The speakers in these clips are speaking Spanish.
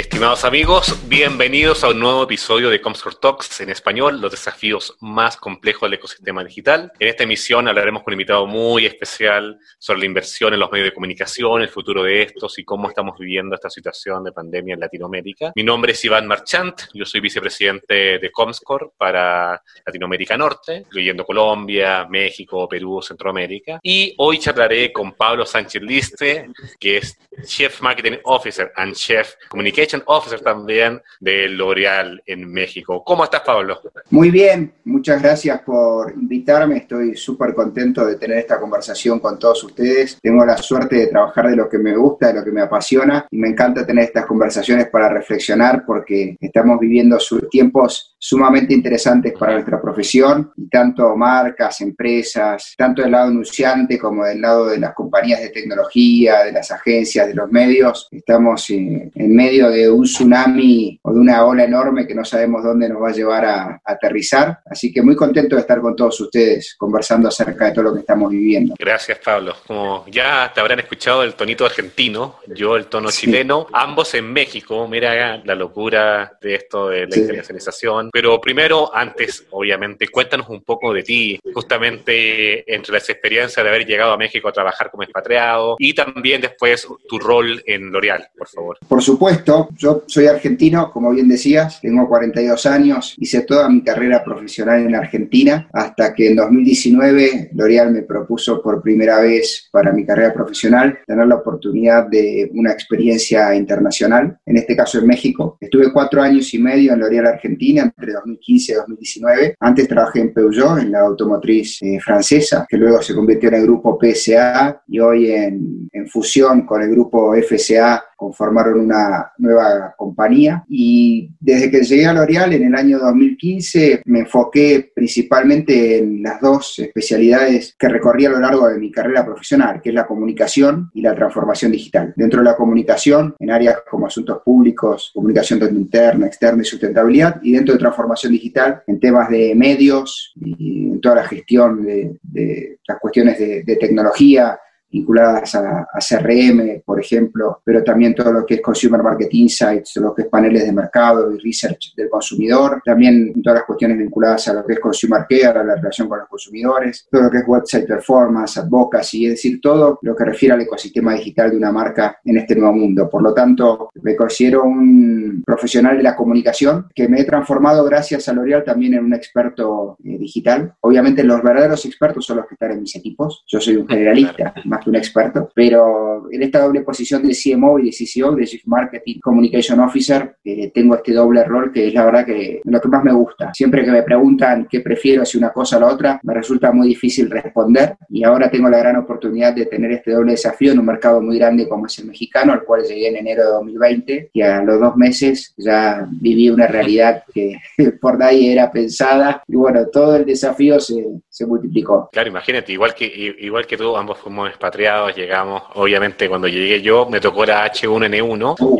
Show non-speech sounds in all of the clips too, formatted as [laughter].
Estimados amigos, bienvenidos a un nuevo episodio de Comscore Talks en español, los desafíos más complejos del ecosistema digital. En esta emisión hablaremos con un invitado muy especial sobre la inversión en los medios de comunicación, el futuro de estos y cómo estamos viviendo esta situación de pandemia en Latinoamérica. Mi nombre es Iván Marchant, yo soy vicepresidente de Comscore para Latinoamérica Norte, incluyendo Colombia, México, Perú, Centroamérica. Y hoy charlaré con Pablo Sánchez Liste, que es Chief Marketing Officer and Chief Communication Officer también de L'Oreal en México. ¿Cómo estás, Pablo? Muy bien, muchas gracias por invitarme. Estoy súper contento de tener esta conversación con todos ustedes. Tengo la suerte de trabajar de lo que me gusta, de lo que me apasiona y me encanta tener estas conversaciones para reflexionar porque estamos viviendo tiempos sumamente interesantes para nuestra profesión y tanto marcas, empresas, tanto del lado anunciante como del lado de las compañías de tecnología, de las agencias, de los medios, estamos en medio de un tsunami o de una ola enorme que no sabemos dónde nos va a llevar a, aterrizar. Así que muy contento de estar con todos ustedes conversando acerca de todo lo que estamos viviendo. Gracias, Pablo. Como ya te habrán escuchado el tonito argentino, yo el tono chileno, ambos en México. Mira la locura de esto de la internacionalización. Pero primero, antes, obviamente, cuéntanos un poco de ti, justamente entre las experiencias de haber llegado a México a trabajar como expatriado y también después tu rol en L'Oreal, por favor. Por supuesto yo soy argentino, como bien decías, tengo 42 años, hice toda mi carrera profesional en Argentina, hasta que en 2019 L'Oreal me propuso por primera vez para mi carrera profesional tener la oportunidad de una experiencia internacional, en este caso en México. Estuve cuatro años y medio en L'Oreal Argentina, entre 2015 y 2019. Antes trabajé en Peugeot, en la automotriz eh, francesa, que luego se convirtió en el grupo PSA y hoy en, en fusión con el grupo FCA conformaron una nueva compañía y desde que llegué a L'Oreal en el año 2015 me enfoqué principalmente en las dos especialidades que recorrí a lo largo de mi carrera profesional, que es la comunicación y la transformación digital. Dentro de la comunicación, en áreas como asuntos públicos, comunicación interna, externa y sustentabilidad, y dentro de transformación digital, en temas de medios y en toda la gestión de, las cuestiones de tecnología, vinculadas a, CRM, por ejemplo, pero también todo lo que es Consumer Market Insights, lo que es paneles de mercado y research del consumidor, también todas las cuestiones vinculadas a lo que es Consumer Care, a la relación con los consumidores, todo lo que es Website Performance, Advocacy, es decir, todo lo que refiere al ecosistema digital de una marca en este nuevo mundo. Por lo tanto, me considero un profesional de la comunicación que me he transformado gracias a L'Oreal también en un experto eh, digital. Obviamente los verdaderos expertos son los que están en mis equipos. Yo soy un generalista, más un experto, pero en esta doble posición de CMO y de CCO, de Chief Marketing Communication Officer, eh, tengo este doble rol que es la verdad que lo que más me gusta. Siempre que me preguntan qué prefiero, si una cosa o la otra, me resulta muy difícil responder y ahora tengo la gran oportunidad de tener este doble desafío en un mercado muy grande como es el mexicano, al cual llegué en enero de 2020 y a los dos meses ya viví una realidad que [laughs] por nadie era pensada y bueno, todo el desafío se, se multiplicó. Claro, imagínate, igual que, igual que tú, ambos fuimos expatriados, llegamos, obviamente cuando llegué yo me tocó la H1N1, uh,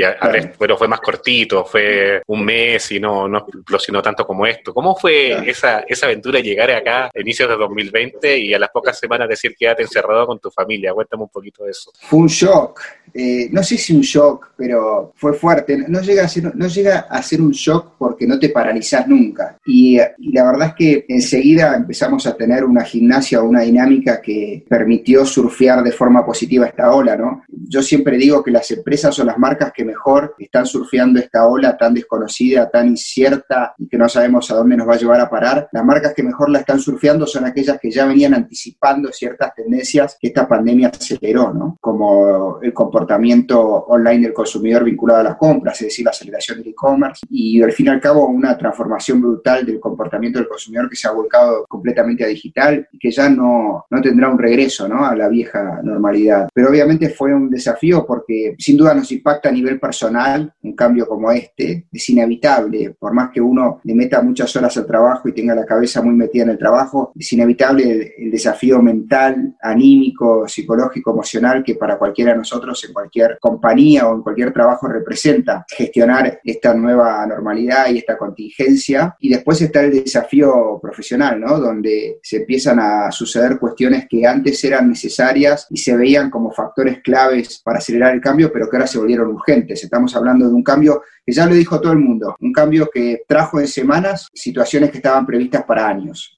pero fue más cortito, fue un mes y no, no explosionó tanto como esto. ¿Cómo fue esa, esa aventura llegar acá a inicios de 2020 y a las pocas semanas decir quédate encerrado con tu familia? Cuéntame un poquito de eso. Fue un shock, eh, no sé si un shock, pero fue fuerte. No llega, a ser, no llega a ser un shock porque no te paralizas nunca. Y, y, la verdad es que enseguida empezamos a tener una gimnasia o una dinámica que permitió surfear de forma positiva esta ola, ¿no? Yo siempre digo que las empresas o las marcas que mejor están surfeando esta ola tan desconocida, tan incierta y que no sabemos a dónde nos va a llevar a parar, las marcas que mejor la están surfeando son aquellas que ya venían anticipando ciertas tendencias que esta pandemia aceleró, ¿no? Como el comportamiento online del consumidor vinculado a las compras, es decir, la aceleración del e-commerce y al fin y al cabo una transformación brutal del comportamiento del consumidor que se ha volcado completamente a digital y que ya no, no tendrá un regreso ¿no? a la vieja normalidad. Pero obviamente fue un desafío porque sin duda nos impacta a nivel personal un cambio como este, es inevitable, por más que uno le meta muchas horas al trabajo y tenga la cabeza muy metida en el trabajo, es inevitable el, desafío mental, anímico, psicológico, emocional que para cualquiera de nosotros en cualquier compañía o en cualquier trabajo representa gestionar esta nueva normalidad y esta contingencia. Y después está el desafío profesional, ¿no? Donde se empiezan a suceder cuestiones que antes eran necesarias y se veían como factores claves para acelerar el cambio, pero que ahora se volvieron urgentes. Estamos hablando de un cambio que ya lo dijo todo el mundo, un cambio que trajo en semanas situaciones que estaban previstas para años.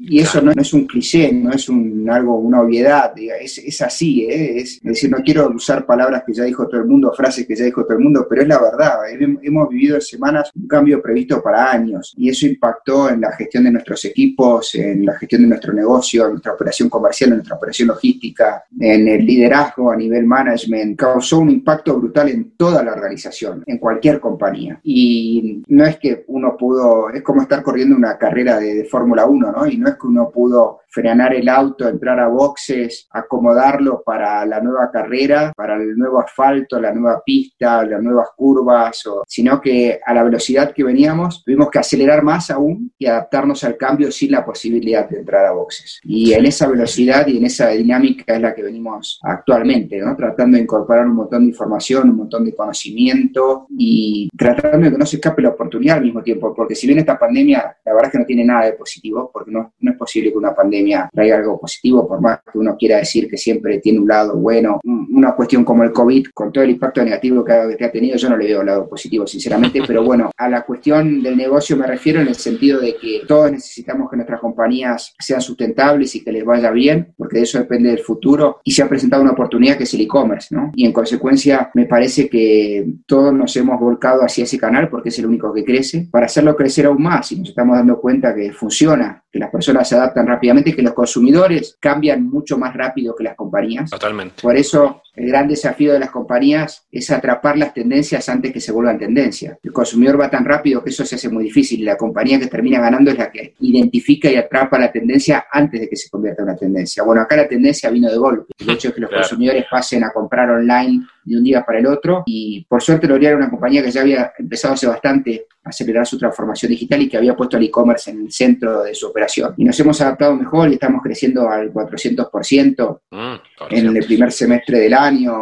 y eso no, es un cliché, no es un, algo, una obviedad, es, es así, ¿eh? es, decir, no quiero usar palabras que ya dijo todo el mundo, frases que ya dijo todo el mundo, pero es la verdad, hemos vivido en semanas un cambio previsto para años y eso impactó en la gestión de nuestros equipos, en la gestión de nuestro negocio, en nuestra operación comercial, en nuestra operación logística, en el liderazgo a nivel management, causó un impacto brutal en toda la organización, en cualquier compañía. Y no es que uno pudo, es como estar corriendo una carrera de, de Fórmula 1, ¿no? Y no es que uno pudo frenar el auto, entrar a boxes, acomodarlo para la nueva carrera, para el nuevo asfalto, la nueva pista, las nuevas curvas, sino que a la velocidad que veníamos tuvimos que acelerar más aún y adaptarnos al cambio sin la posibilidad de entrar a boxes. Y en esa velocidad y en esa dinámica es la que venimos actualmente, ¿no? tratando de incorporar un montón de información, un montón de conocimiento y tratando de que no se escape la oportunidad al mismo tiempo, porque si bien esta pandemia, la verdad es que no tiene nada de positivo, porque no, no es posible que una pandemia traiga algo positivo, por más que uno quiera decir que siempre tiene un lado bueno. Una cuestión como el COVID, con todo el impacto negativo que ha, que ha tenido, yo no le veo lado positivo, sinceramente, [laughs] pero bueno, a la cuestión del negocio me refiero en el sentido de que todos necesitamos que nuestras compañías sean sustentables y que les vaya bien, porque de eso depende del futuro, y se ha presentado una oportunidad que es el e-commerce, ¿no? Y en consecuencia, me parece que todos nos hemos volcado hacia ese canal porque es el único que crece, para hacerlo crecer aún más, y nos estamos dando cuenta que funciona, que las personas se adaptan rápidamente que los consumidores cambian mucho más rápido que las compañías. Totalmente. Por eso el gran desafío de las compañías es atrapar las tendencias antes que se vuelvan tendencia. El consumidor va tan rápido que eso se hace muy difícil y la compañía que termina ganando es la que identifica y atrapa la tendencia antes de que se convierta en una tendencia. Bueno, acá la tendencia vino de golpe. El hecho de que los consumidores pasen a comprar online de un día para el otro y por suerte L'Oreal era una compañía que ya había empezado hace bastante a acelerar su transformación digital y que había puesto el e-commerce en el centro de su operación. Y nos hemos adaptado mejor y estamos creciendo al 400% mm, en el primer semestre del año.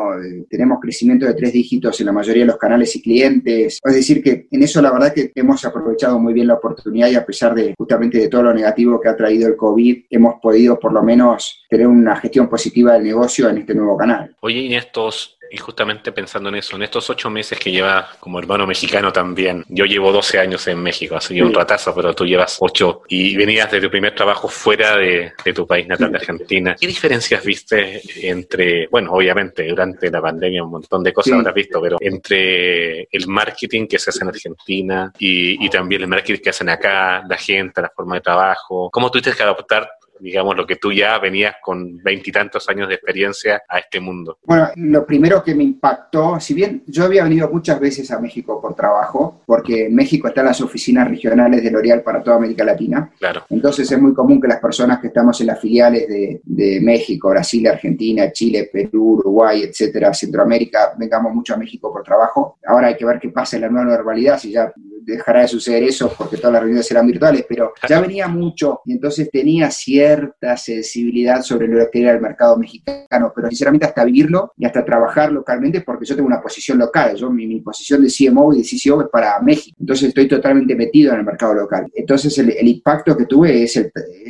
Tenemos crecimiento de tres dígitos en la mayoría de los canales y clientes. Es decir, que en eso la verdad que hemos aprovechado muy bien la oportunidad y a pesar de justamente de todo lo negativo que ha traído el COVID, hemos podido por lo menos tener una gestión positiva del negocio en este nuevo canal. Oye, y en estos y justamente pensando en eso, en estos ocho meses que lleva como hermano mexicano también, yo llevo 12 años en México, así que un ratazo, pero tú llevas ocho y venías de tu primer trabajo fuera de, tu país natal de Argentina. ¿Qué diferencias viste entre, bueno, obviamente durante la pandemia un montón de cosas habrás visto, pero entre el marketing que se hace en Argentina y, y también el marketing que hacen acá, la gente, la forma de trabajo? ¿Cómo tuviste que adaptar digamos, lo que tú ya venías con veintitantos años de experiencia a este mundo? Bueno, lo primero que me impactó, si bien yo había venido muchas veces a México por trabajo, porque en México están las oficinas regionales de L'Oreal para toda América Latina. Claro. Entonces es muy común que las personas que estamos en las filiales de, de México, Brasil, Argentina, Chile, Perú, Uruguay, etcétera, Centroamérica, vengamos mucho a México por trabajo. Ahora hay que ver qué pasa en la nueva normalidad, si ya dejará de suceder eso porque todas las reuniones serán virtuales, pero ya [laughs] venía mucho y entonces tenía cierta sensibilidad sobre lo que era el mercado mexicano, pero sinceramente hasta vivirlo y hasta trabajar localmente porque yo tengo una posición local, yo mi, posición de CMO y de CCO es para México, entonces estoy totalmente metido en el mercado local. Entonces el, impacto que tuve es,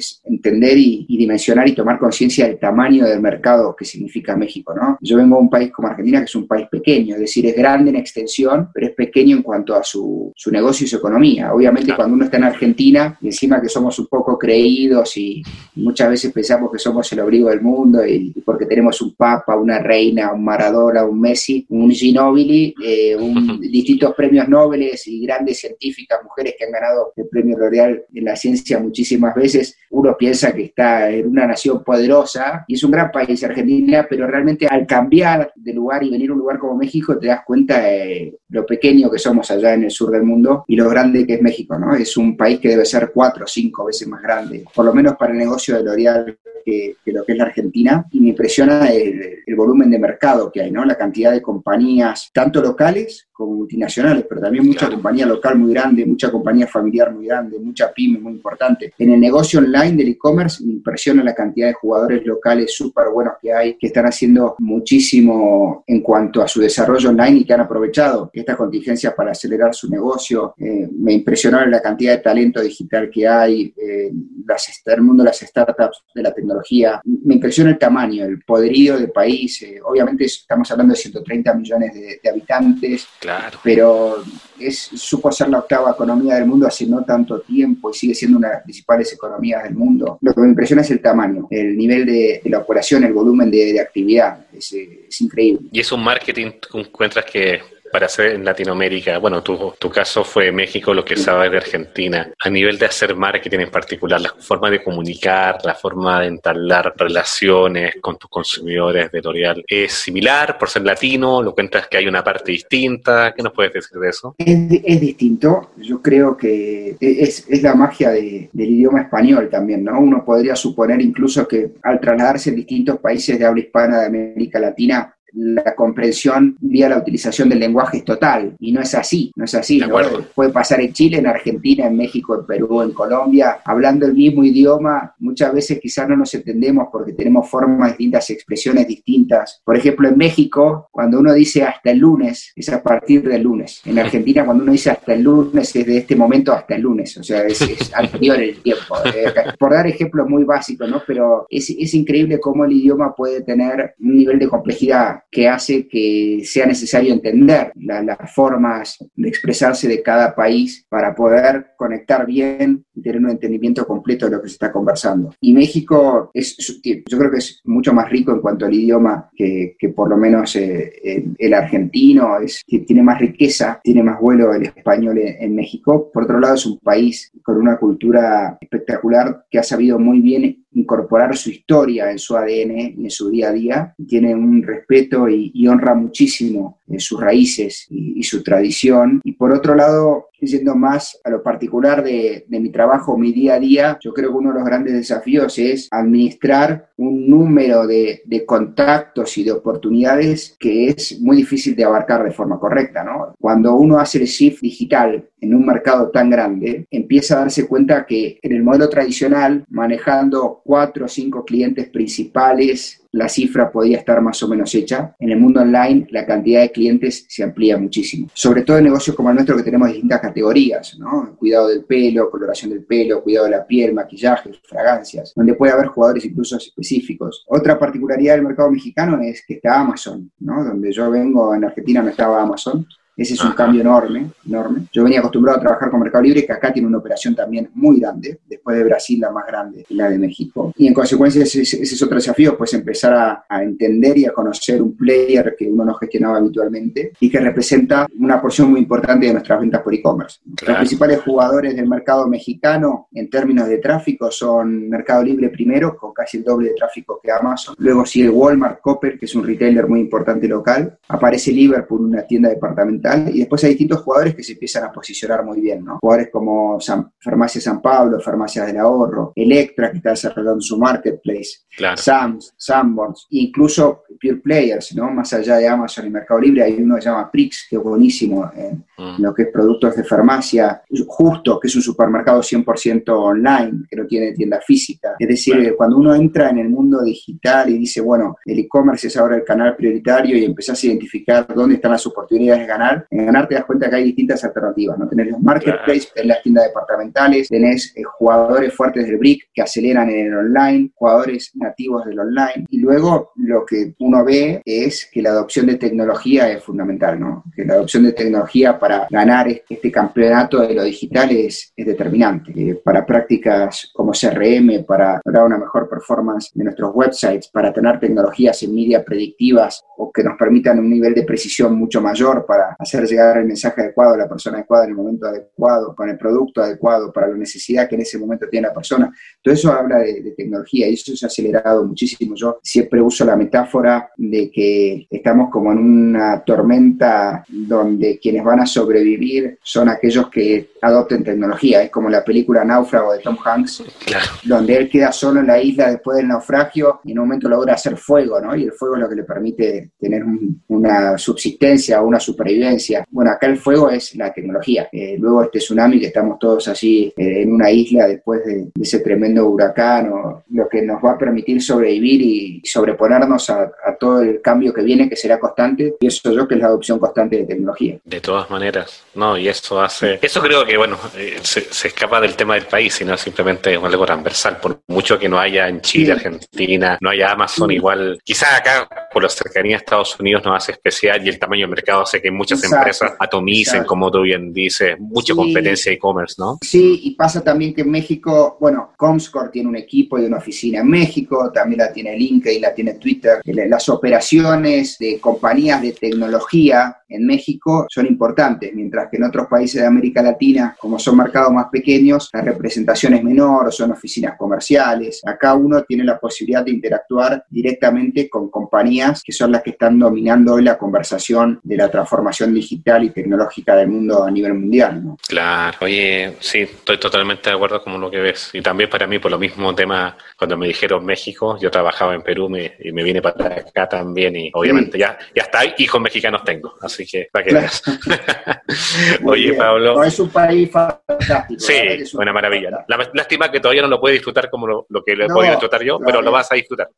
es entender y, dimensionar y tomar conciencia del tamaño del mercado que significa México, ¿no? Yo vengo de un país como Argentina que es un país pequeño, es decir, es grande en extensión, pero es pequeño en cuanto a su, su negocio y su economía. Obviamente cuando uno está en Argentina, y encima que somos un poco creídos y muchas veces pensamos que somos el abrigo del mundo y, porque tenemos un papa, una reina, un Maradona, un Messi, un Ginóbili, eh, [laughs] distintos premios Nobel y grandes científicas, mujeres que han ganado el premio L'Oreal en la ciencia muchísimas veces, uno piensa que está en una nación poderosa y es un gran país Argentina, pero realmente al cambiar de lugar y venir a un lugar como México te das cuenta de lo pequeño que somos allá en el sur del mundo y lo grande que es México, ¿no? Es un país que debe ser cuatro o cinco veces más grande, por lo menos para el negocio de L'Oreal que, lo que es la Argentina, y me impresiona el, volumen de mercado que hay, ¿no? La cantidad de compañías, tanto locales como multinacionales, pero también mucha compañía local muy grande, mucha compañía familiar muy grande, mucha pyme muy importante. En el negocio online del e-commerce me impresiona la cantidad de jugadores locales súper buenos que hay, que están haciendo muchísimo en cuanto a su desarrollo online y que han aprovechado esta contingencia para acelerar su negocio, eh, me impresionó la cantidad de talento digital que hay, eh, las, el mundo de las startups, de la tecnología tecnología. Me impresiona el tamaño, el poderío del país. Eh, obviamente estamos hablando de 130 millones de, habitantes, claro. pero es, supo ser la octava economía del mundo hace no tanto tiempo y sigue siendo una de las principales economías del mundo. Lo que me impresiona es el tamaño, el nivel de, la operación, el volumen de, actividad. Es, es increíble. Y es un marketing que encuentras que para hacer en Latinoamérica? Bueno, tu, tu caso fue México, lo que sabes de Argentina. A nivel de hacer marketing en particular, la forma de comunicar, la forma de entablar relaciones con tus consumidores de L'Oreal, ¿es similar por ser latino? ¿Lo cuentas que hay una parte distinta? ¿Qué nos puedes decir de eso? Es, distinto. Yo creo que es, la magia del idioma español también, ¿no? Uno podría suponer incluso que al trasladarse en distintos países de habla hispana de América Latina, la comprensión vía la utilización del lenguaje es total, y no es así, no es así. Puede pasar en Chile, en Argentina, en México, en Perú, en Colombia, hablando el mismo idioma, muchas veces quizás no nos entendemos porque tenemos formas distintas, expresiones distintas. Por ejemplo, en México, cuando uno dice hasta el lunes, es a partir del lunes. En Argentina, cuando uno dice hasta el lunes, es de este momento hasta el lunes, o sea, es, anterior el tiempo. Eh, por dar ejemplos muy básicos, ¿no? Pero es, es increíble cómo el idioma puede tener un nivel de complejidad que hace que sea necesario entender las formas de expresarse de cada país para poder conectar bien y tener un entendimiento completo de lo que se está conversando. Y México es, yo creo que es mucho más rico en cuanto al idioma que, por lo menos eh, el, argentino, es, tiene más riqueza, tiene más vuelo el español en México. Por otro lado, es un país con una cultura espectacular que ha sabido muy bien incorporar su historia en su ADN y en su día a día. Tiene un respeto y, honra muchísimo en sus raíces y, su tradición. Y por otro lado, yendo más a lo particular de, mi trabajo, mi día a día, yo creo que uno de los grandes desafíos es administrar un número de, contactos y de oportunidades que es muy difícil de abarcar de forma correcta. ¿no? Cuando uno hace el shift digital en un mercado tan grande, empieza a darse cuenta que en el modelo tradicional, manejando cuatro o cinco clientes principales la cifra podía estar más o menos hecha. En el mundo online la cantidad de clientes se amplía muchísimo. Sobre todo en negocios como el nuestro que tenemos distintas categorías. Cuidado del pelo, coloración del pelo, cuidado de la piel, maquillaje, fragancias, donde puede haber jugadores incluso específicos. Otra particularidad del mercado mexicano es que está Amazon, ¿no? Donde yo vengo en Argentina no estaba Amazon ese es un cambio enorme, enorme. Yo venía acostumbrado a trabajar con Mercado Libre, que acá tiene una operación también muy grande, después de Brasil la más grande, la de México. Y en consecuencia ese, es otro desafío, pues empezar a, entender y a conocer un player que uno no gestionaba habitualmente y que representa una porción muy importante de nuestras ventas por e-commerce. Los principales jugadores del mercado mexicano en términos de tráfico son Mercado Libre primero, con casi el doble de tráfico que Amazon. Luego sigue Walmart, Copper, que es un retailer muy importante local. Aparece Liverpool, una tienda departamental y después hay distintos jugadores que se empiezan a posicionar muy bien, ¿no? Jugadores como Farmacia San Pablo, Farmacias del Ahorro, Electra, que está desarrollando su marketplace, Sams, Sanborns, incluso Pure Players, ¿no? Más allá de Amazon y Mercado Libre, hay uno que se llama Prix, que es buenísimo en, mm. lo que es productos de farmacia, Justo, que es un supermercado 100% online, que no tiene tienda física. Es decir, cuando uno entra en el mundo digital y dice, bueno, el e-commerce es ahora el canal prioritario y empezás a identificar dónde están las oportunidades de ganar, en ganar te das cuenta que hay distintas alternativas, ¿no? Tenés los marketplaces, tenés las tiendas departamentales, tenés eh, jugadores fuertes del BRIC que aceleran en el online, jugadores nativos del online, y luego lo que uno ve es que la adopción de tecnología es fundamental, ¿no? Que la adopción de tecnología para ganar este campeonato de lo digital es, determinante. Eh, para prácticas como CRM, para lograr una mejor performance de nuestros websites, para tener tecnologías en media predictivas o que nos permitan un nivel de precisión mucho mayor para hacer llegar el mensaje adecuado a la persona adecuada en el momento adecuado, con el producto adecuado para la necesidad que en ese momento tiene la persona. Todo eso habla de, tecnología y eso se ha acelerado muchísimo. Yo siempre uso la metáfora de que estamos como en una tormenta donde quienes van a sobrevivir son aquellos que adopten tecnología. Es como la película Náufrago de Tom Hanks, donde él queda solo en la isla después del naufragio y en un momento logra hacer fuego, ¿no? Y el fuego es lo que le permite tener una subsistencia o una supervivencia. Bueno, acá el fuego es la tecnología. Eh, luego este tsunami que estamos todos así eh, en una isla después de, ese tremendo huracán, o lo que nos va a permitir sobrevivir y sobreponernos a, todo el cambio que viene, que será constante, pienso yo que es la adopción constante de tecnología. De todas maneras, no, y eso hace, eso creo que, bueno, eh, se, escapa del tema del país, sino simplemente es algo transversal, por mucho que no haya en Chile, Argentina, no haya Amazon igual, quizás acá por la cercanía a Estados Unidos nos hace especial y el tamaño del mercado hace que muchas empresas atomicen, como tú bien dices, mucha competencia e-commerce, ¿no? Sí, y pasa también que en México, bueno, Comscore tiene un equipo y una oficina en México, también la tiene LinkedIn, la tiene Twitter. Las operaciones de compañías de tecnología en México son importantes, mientras que en otros países de América Latina, como son mercados más pequeños, la representación es menor, son oficinas comerciales. Acá uno tiene la posibilidad de interactuar directamente con compañías que son las que están dominando hoy la conversación de la transformación digital y tecnológica del mundo a nivel mundial. Claro, oye, sí, estoy totalmente de acuerdo con lo que ves. Y también para mí, por lo mismo tema, cuando me dijeron México, yo trabajaba en Perú y me vine para acá también y obviamente ya, ya está, hijos mexicanos tengo. Así así que para que veas. [laughs] Oye, Pablo. es un país fantástico. Sí, una maravilla. La, lástima que todavía no lo puede disfrutar como lo, que lo he podido disfrutar yo, pero lo vas a disfrutar.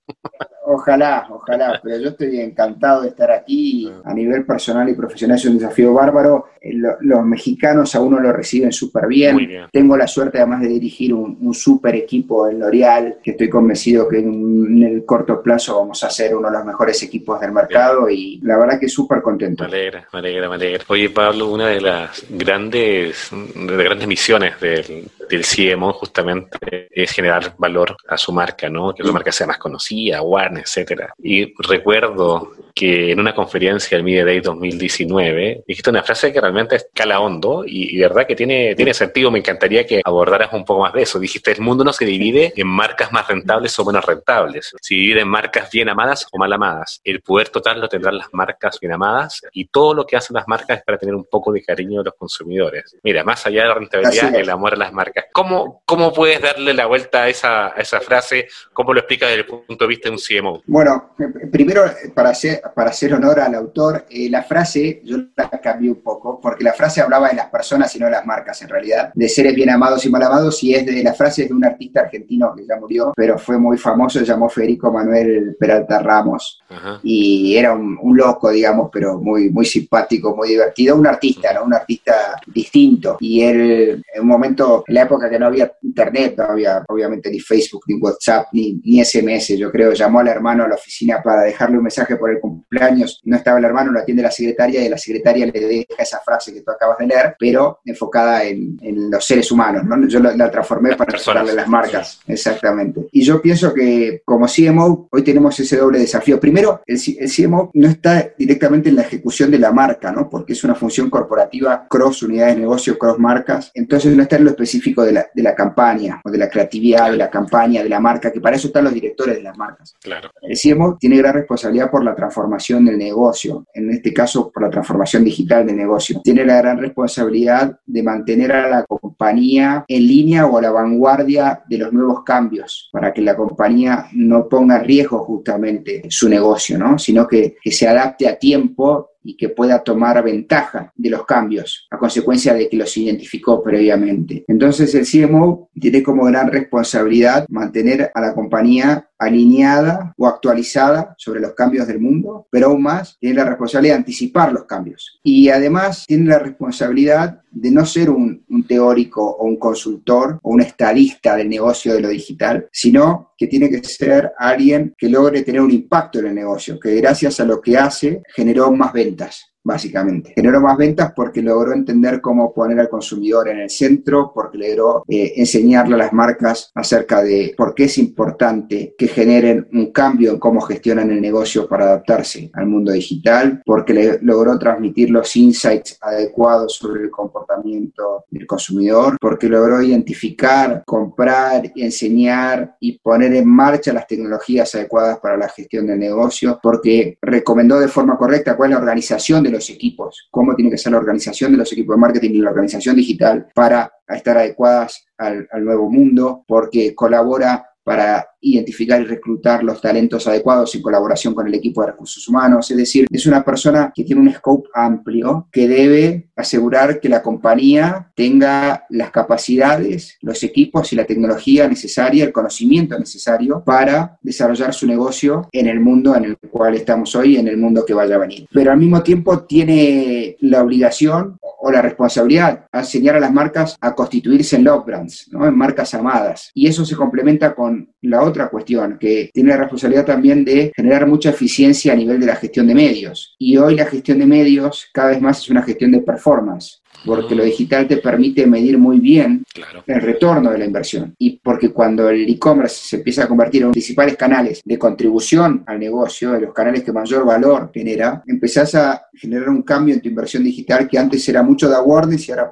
Ojalá, ojalá, pero yo estoy encantado de estar aquí. Ah. A nivel personal y profesional es un desafío bárbaro. Eh, los mexicanos a uno lo reciben súper bien. Tengo la suerte además de dirigir un, un súper equipo en L'Oreal, que estoy convencido que en, el corto plazo vamos a ser uno de los mejores equipos del mercado y la verdad que súper contento. Alegra, me alegra, me alegra. Oye, Pablo, una de las grandes, de las grandes misiones del, del CMO justamente es generar valor a su marca, ¿no? Que la marca sea más conocida, Warner, etcétera. Y recuerdo que en una conferencia del Media Day 2019 dijiste una frase que realmente escala hondo y, verdad que tiene, tiene sentido. Me encantaría que abordaras un poco más de eso. Dijiste, el mundo no se divide en marcas más rentables o menos rentables. Se divide en marcas bien amadas o mal amadas. El poder total lo tendrán las marcas bien amadas y todo lo que hacen las marcas es para tener un poco de cariño de los consumidores. Mira, más allá de la rentabilidad, el amor a las marcas. ¿Cómo, cómo puedes darle la vuelta a esa, a esa frase? ¿Cómo lo explicas desde el punto de vista de un CMO? Bueno, eh, primero, para hacer, para hacer honor al autor, eh, la frase yo la cambié un poco, porque la frase hablaba de las personas y no de las marcas, en realidad, de seres bien amados y mal amados, y es de la frase de un artista argentino que ya murió, pero fue muy famoso, se llamó Federico Manuel Peralta Ramos, y era un, loco, digamos, pero muy, muy simpático, muy divertido, un artista, ¿no? Un artista distinto, y él, en un momento, en la época que no había internet, no había obviamente ni Facebook, ni WhatsApp, ni, ni SMS, yo creo, llamó al hermano a la oficina para dejarle un mensaje por el cumpleaños, no estaba el hermano, lo atiende la secretaria y la secretaria le deja esa frase que tú acabas de leer, pero enfocada en, los seres humanos, ¿no? Yo la, transformé para darle las marcas, exactamente. Y yo pienso que como CMO hoy tenemos ese doble desafío. Primero, el, CMO no está directamente en la ejecución de la marca, ¿no? Porque es una función corporativa cross unidades de negocio, cross marcas, entonces no está en lo específico de la, de la campaña o de la creatividad de la campaña, de la marca, que para eso están los directores de las marcas. Claro. El CMO tiene gran responsabilidad por la transformación del negocio, en este caso por la transformación digital del negocio. Tiene la gran responsabilidad de mantener a la compañía en línea o a la vanguardia de los nuevos cambios, para que la compañía no ponga en riesgo justamente su negocio, ¿no? sino que, que se adapte a tiempo y que pueda tomar ventaja de los cambios a consecuencia de que los identificó previamente. Entonces el CMO tiene como gran responsabilidad mantener a la compañía alineada o actualizada sobre los cambios del mundo, pero aún más tiene la responsabilidad de anticipar los cambios. Y además tiene la responsabilidad de no ser un, teórico o un consultor o un estadista del negocio de lo digital, sino que tiene que ser alguien que logre tener un impacto en el negocio, que gracias a lo que hace generó más ventas básicamente. Generó más ventas porque logró entender cómo poner al consumidor en el centro, porque logró eh, enseñarle a las marcas acerca de por qué es importante que generen un cambio en cómo gestionan el negocio para adaptarse al mundo digital, porque le logró transmitir los insights adecuados sobre el comportamiento del consumidor, porque logró identificar, comprar, enseñar y poner en marcha las tecnologías adecuadas para la gestión del negocio, porque recomendó de forma correcta cuál es la organización de los equipos, cómo tiene que ser la organización de los equipos de marketing y la organización digital para estar adecuadas al, nuevo mundo, porque colabora para identificar y reclutar los talentos adecuados en colaboración con el equipo de recursos humanos. Es decir, es una persona que tiene un scope amplio que debe asegurar que la compañía tenga las capacidades, los equipos y la tecnología necesaria, el conocimiento necesario para desarrollar su negocio en el mundo en el cual estamos hoy, en el mundo que vaya a venir. Pero al mismo tiempo tiene la obligación o la responsabilidad a enseñar a las marcas a constituirse en love brands, ¿no? en marcas amadas. Y eso se complementa con la otra cuestión, que tiene la responsabilidad también de generar mucha eficiencia a nivel de la gestión de medios. Y hoy la gestión de medios cada vez más es una gestión de performance porque lo digital te permite medir muy bien el retorno de la inversión. Y porque cuando el e-commerce se empieza a convertir en los principales canales de contribución al negocio, de los canales que mayor valor genera, empezás a generar un cambio en tu inversión digital que antes era mucho de awareness y ahora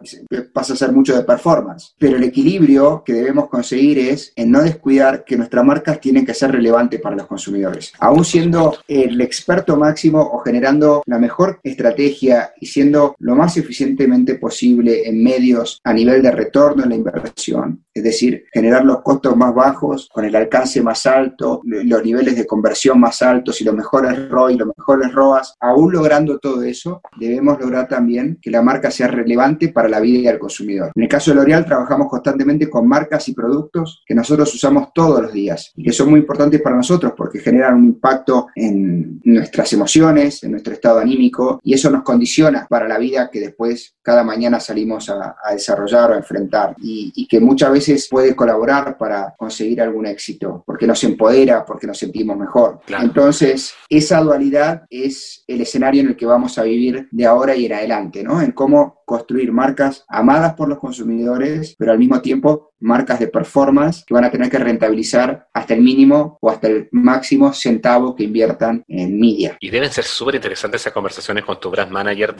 pasa a ser mucho de performance. Pero el equilibrio que debemos conseguir es en no descuidar que nuestras marcas tienen que ser relevantes para los consumidores. Aún siendo el experto máximo o generando la mejor estrategia y siendo lo más eficientemente posible en medios a nivel de retorno en la inversión, es decir, generar los costos más bajos con el alcance más alto, los niveles de conversión más altos y los mejores ROI, los mejores ROAS, aún logrando todo eso, debemos lograr también que la marca sea relevante para la vida del consumidor. En el caso de L'Oreal trabajamos constantemente con marcas y productos que nosotros usamos todos los días y que son muy importantes para nosotros porque generan un impacto en nuestras emociones, en nuestro estado anímico y eso nos condiciona para la vida que después cada mañana salimos a, desarrollar o a enfrentar y, que muchas veces puede colaborar para conseguir algún éxito, porque nos empodera, porque nos sentimos mejor. Entonces, esa dualidad es el escenario en el que vamos a vivir de ahora y en adelante, ¿no? En cómo construir marcas amadas por los consumidores, pero al mismo tiempo marcas de performance que van a tener que rentabilizar hasta el mínimo o hasta el máximo centavo que inviertan en media. Y deben ser súper interesantes esas conversaciones con tu brand manager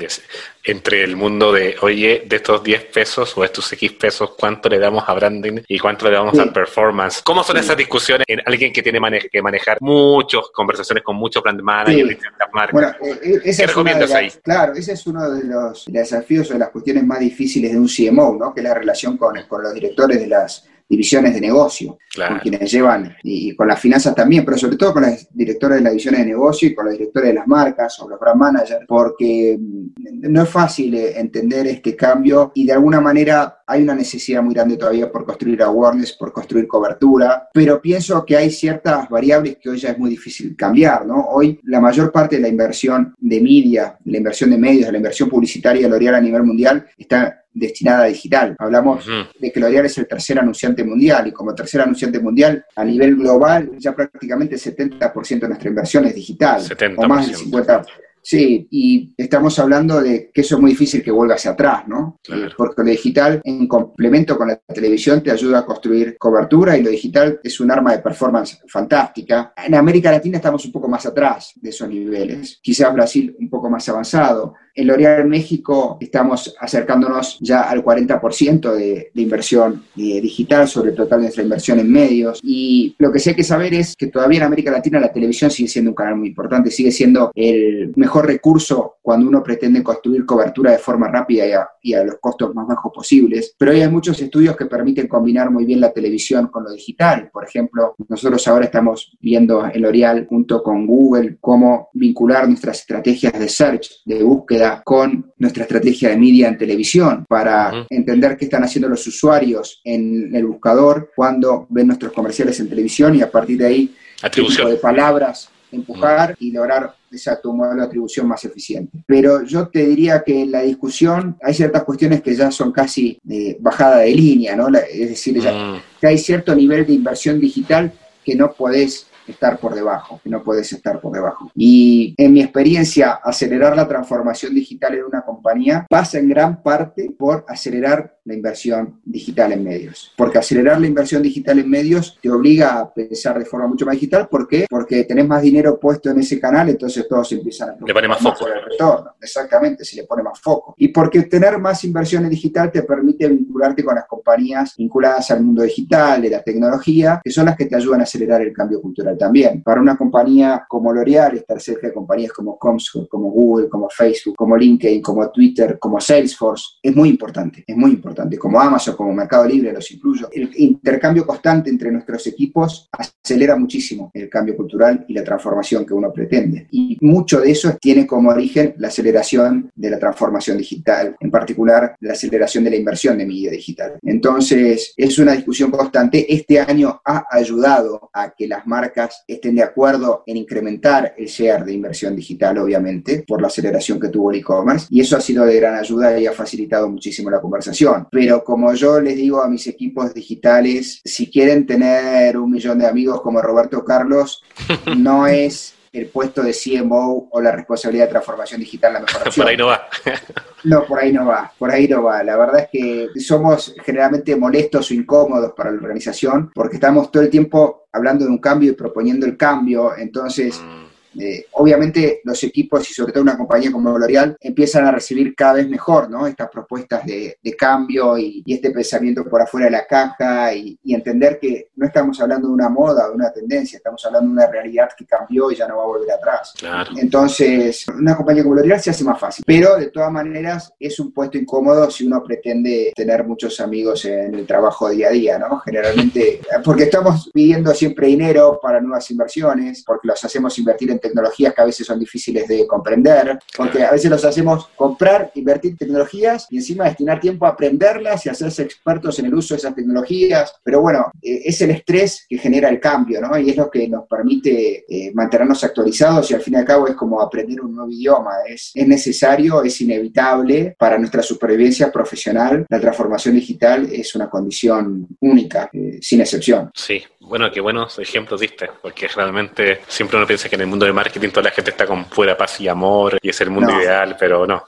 entre el mundo de, oye, de estos 10 pesos o estos X pesos, ¿cuánto le damos a branding y cuánto le damos a performance? ¿Cómo son esas discusiones en alguien que tiene que manejar muchas conversaciones con muchos brand managers de distintas marcas? Bueno, eh, eh, ¿Qué recomiendas ahí? Claro, ese es uno de los desafíos las cuestiones más difíciles de un CMO, ¿no? que es la relación con, con los directores de las divisiones de negocio, con quienes llevan, y, con las finanzas también, pero sobre todo con los directores de las divisiones de negocio y con los directores de las marcas o los brand managers, porque mm, no es fácil eh, entender este cambio y de alguna manera hay una necesidad muy grande todavía por construir awareness, por construir cobertura, pero pienso que hay ciertas variables que hoy ya es muy difícil cambiar, ¿no? Hoy la mayor parte de la inversión de media, la inversión de medios, la inversión publicitaria de L'Oreal a nivel mundial está destinada a digital. Hablamos de que L'Oreal es el tercer anunciante mundial y como tercer anunciante mundial a nivel global ya prácticamente el 70% de nuestra inversión es digital. 70%. O más del 50%. Sí, y estamos hablando de que eso es muy difícil que vuelva hacia atrás, ¿no? Porque lo digital, en complemento con la televisión, te ayuda a construir cobertura y lo digital es un arma de performance fantástica. En América Latina estamos un poco más atrás de esos niveles, quizás Brasil un poco más avanzado. En L'Oreal México estamos acercándonos ya al 40% de, inversión eh, digital sobre el total de nuestra inversión en medios. Y lo que sí hay que saber es que todavía en América Latina la televisión sigue siendo un canal muy importante, sigue siendo el mejor recurso cuando uno pretende construir cobertura de forma rápida y a, los costos más bajos posibles. Pero hay muchos estudios que permiten combinar muy bien la televisión con lo digital. Por ejemplo, nosotros ahora estamos viendo en L'Oreal junto con Google cómo vincular nuestras estrategias de search, de búsqueda, con nuestra estrategia de media en televisión para entender qué están haciendo los usuarios en el buscador cuando ven nuestros comerciales en televisión y a partir de ahí, tipo de palabras empujar y lograr exacto, un modelo de atribución más eficiente. Pero yo te diría que en la discusión hay ciertas cuestiones que ya son casi de bajada de línea, ¿no? es decir, ya, que hay cierto nivel de inversión digital que no podés estar por debajo, que no puedes estar por debajo. Y en mi experiencia, acelerar la transformación digital en una compañía pasa en gran parte por acelerar la inversión digital en medios. Porque acelerar la inversión digital en medios te obliga a pensar de forma mucho más digital. ¿Por qué? Porque tenés más dinero puesto en ese canal, entonces todos empiezan a... Le pone más foco. el retorno. Exactamente, se le pone más foco. Y porque tener más inversión en digital te permite vincular vincularte con las compañías vinculadas al mundo digital, de la tecnología, que son las que te ayudan a acelerar el cambio cultural también. Para una compañía como L'Oreal, estar cerca de compañías como Comscore, como Google, como Facebook, como LinkedIn, como Twitter, como Salesforce, es muy importante, es muy importante. Como Amazon, como Mercado Libre, los incluyo. El intercambio constante entre nuestros equipos acelera muchísimo el cambio cultural y la transformación que uno pretende. Y mucho de eso tiene como origen la aceleración de la transformación digital, en particular la aceleración de la inversión de media digital. Entonces, es una discusión constante. Este año ha ayudado a que las marcas estén de acuerdo en incrementar el share de inversión digital, obviamente, por la aceleración que tuvo el e-commerce. Y eso ha sido de gran ayuda y ha facilitado muchísimo la conversación. Pero como yo les digo a mis equipos digitales, si quieren tener un millón de amigos como Roberto Carlos, [laughs] no es el puesto de CMO o la responsabilidad de transformación digital la mejor [laughs] opción. Por ahí no va. [laughs] no, por ahí no va, por ahí no va. La verdad es que somos generalmente molestos o incómodos para la organización porque estamos todo el tiempo hablando de un cambio y proponiendo el cambio. Entonces, mm. Eh, obviamente los equipos y sobre todo una compañía como L'Oreal empiezan a recibir cada vez mejor ¿no? estas propuestas de, cambio y, este pensamiento por afuera de la caja y, entender que no estamos hablando de una moda o de una tendencia, estamos hablando de una realidad que cambió y ya no va a volver atrás. Entonces, una compañía como L'Oreal se hace más fácil, pero de todas maneras es un puesto incómodo si uno pretende tener muchos amigos en el trabajo día a día, ¿no? Generalmente, porque estamos pidiendo siempre dinero para nuevas inversiones, porque los hacemos invertir en tecnologías que a veces son difíciles de comprender, porque a veces los hacemos comprar, invertir tecnologías y encima destinar tiempo a aprenderlas y hacerse expertos en el uso de esas tecnologías. Pero bueno, eh, es el estrés que genera el cambio, ¿no? Y es lo que nos permite eh, mantenernos actualizados y al fin y al cabo es como aprender un nuevo idioma. Es, es necesario, es inevitable para nuestra supervivencia profesional. La transformación digital es una condición única, eh, sin excepción. Sí, bueno, qué buenos ejemplos diste, porque realmente siempre uno piensa que en el mundo de marketing toda la gente está con pura paz y amor y es el mundo ideal, pero no.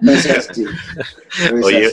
No es así. oye,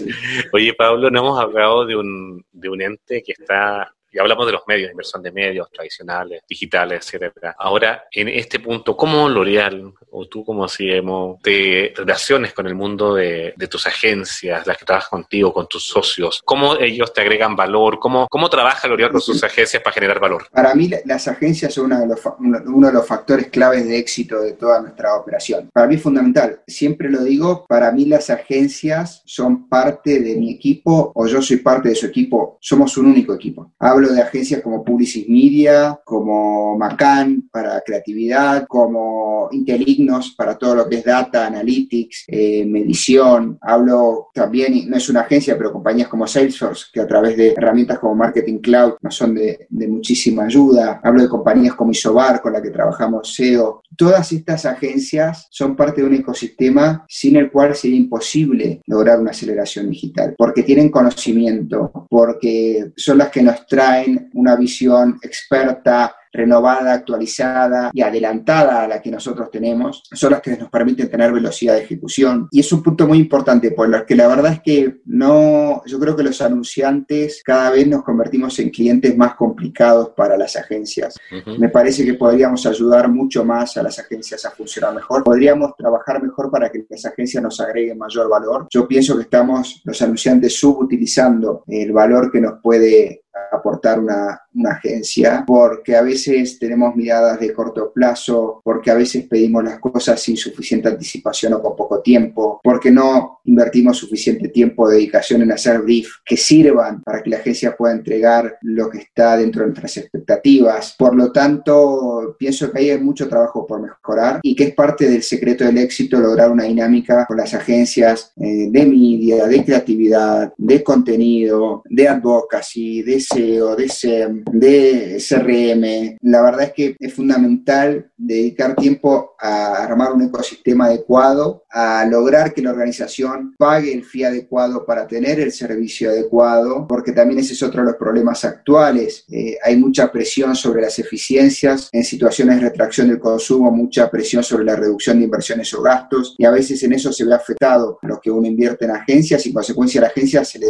oye, Pablo, no hemos hablado de un, de un ente que está y hablamos de los medios, inversión de medios tradicionales, digitales, etcétera. Ahora, en este punto, ¿cómo L'Oreal o tú como CMO te relaciones con el mundo de, tus agencias, las que trabajan contigo, con tus socios? ¿Cómo ellos te agregan valor? ¿Cómo, cómo trabaja L'Oreal con sus agencias para generar valor? Para mí, las agencias son uno de, los, uno de los factores claves de éxito de toda nuestra operación. Para mí es fundamental. Siempre lo digo, para mí las agencias son parte de mi equipo o yo soy parte de su equipo. Somos un único equipo. Hablo de agencias como Publicis Media, como Macan para creatividad, como Intelignos para todo lo que es data, analytics, eh, medición. Hablo también, no es una agencia, pero compañías como Salesforce, que a través de herramientas como Marketing Cloud nos son de, de muchísima ayuda. Hablo de compañías como Isobar, con la que trabajamos SEO. Todas estas agencias son parte de un ecosistema sin el cual sería imposible lograr una aceleración digital, porque tienen conocimiento, porque son las que nos traen una visión experta renovada, actualizada y adelantada a la que nosotros tenemos, son las que nos permiten tener velocidad de ejecución. Y es un punto muy importante, por lo que la verdad es que no, yo creo que los anunciantes cada vez nos convertimos en clientes más complicados para las agencias. Me parece que podríamos ayudar mucho más a las agencias a funcionar mejor. Podríamos trabajar mejor para que las agencias nos agreguen mayor valor. Yo pienso que estamos los anunciantes subutilizando el valor que nos puede aportar una, una, agencia, porque a veces tenemos miradas de corto plazo, porque a veces pedimos las cosas sin suficiente anticipación o con poco tiempo, porque no invertimos suficiente tiempo de dedicación en hacer brief que sirvan para que la agencia pueda entregar lo que está dentro de nuestras expectativas. Por lo tanto, pienso que hay mucho trabajo por mejorar y que es parte del secreto del éxito lograr una dinámica con las agencias eh, de media, de creatividad, de contenido, de advocacy, de SEO, de SEM, de CRM. La verdad es que es fundamental dedicar tiempo a armar un ecosistema adecuado, a lograr que la organización pague el fee adecuado para tener el servicio adecuado, porque también ese es otro de los problemas actuales. Eh, hay mucha presión sobre las eficiencias, en situaciones de retracción del consumo, mucha presión sobre la reducción de inversiones o gastos, y a veces en eso se ve afectado lo que uno invierte en agencias y en consecuencia a la agencia se le,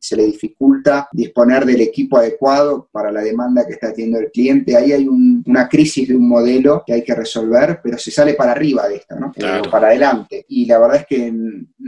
se le dificulta disponer del equipo adecuado para la demanda que está teniendo el cliente. Ahí hay una crisis de un modelo que hay que resolver, pero se sale para arriba de esto, ¿no? Eh, para adelante. Y la verdad es que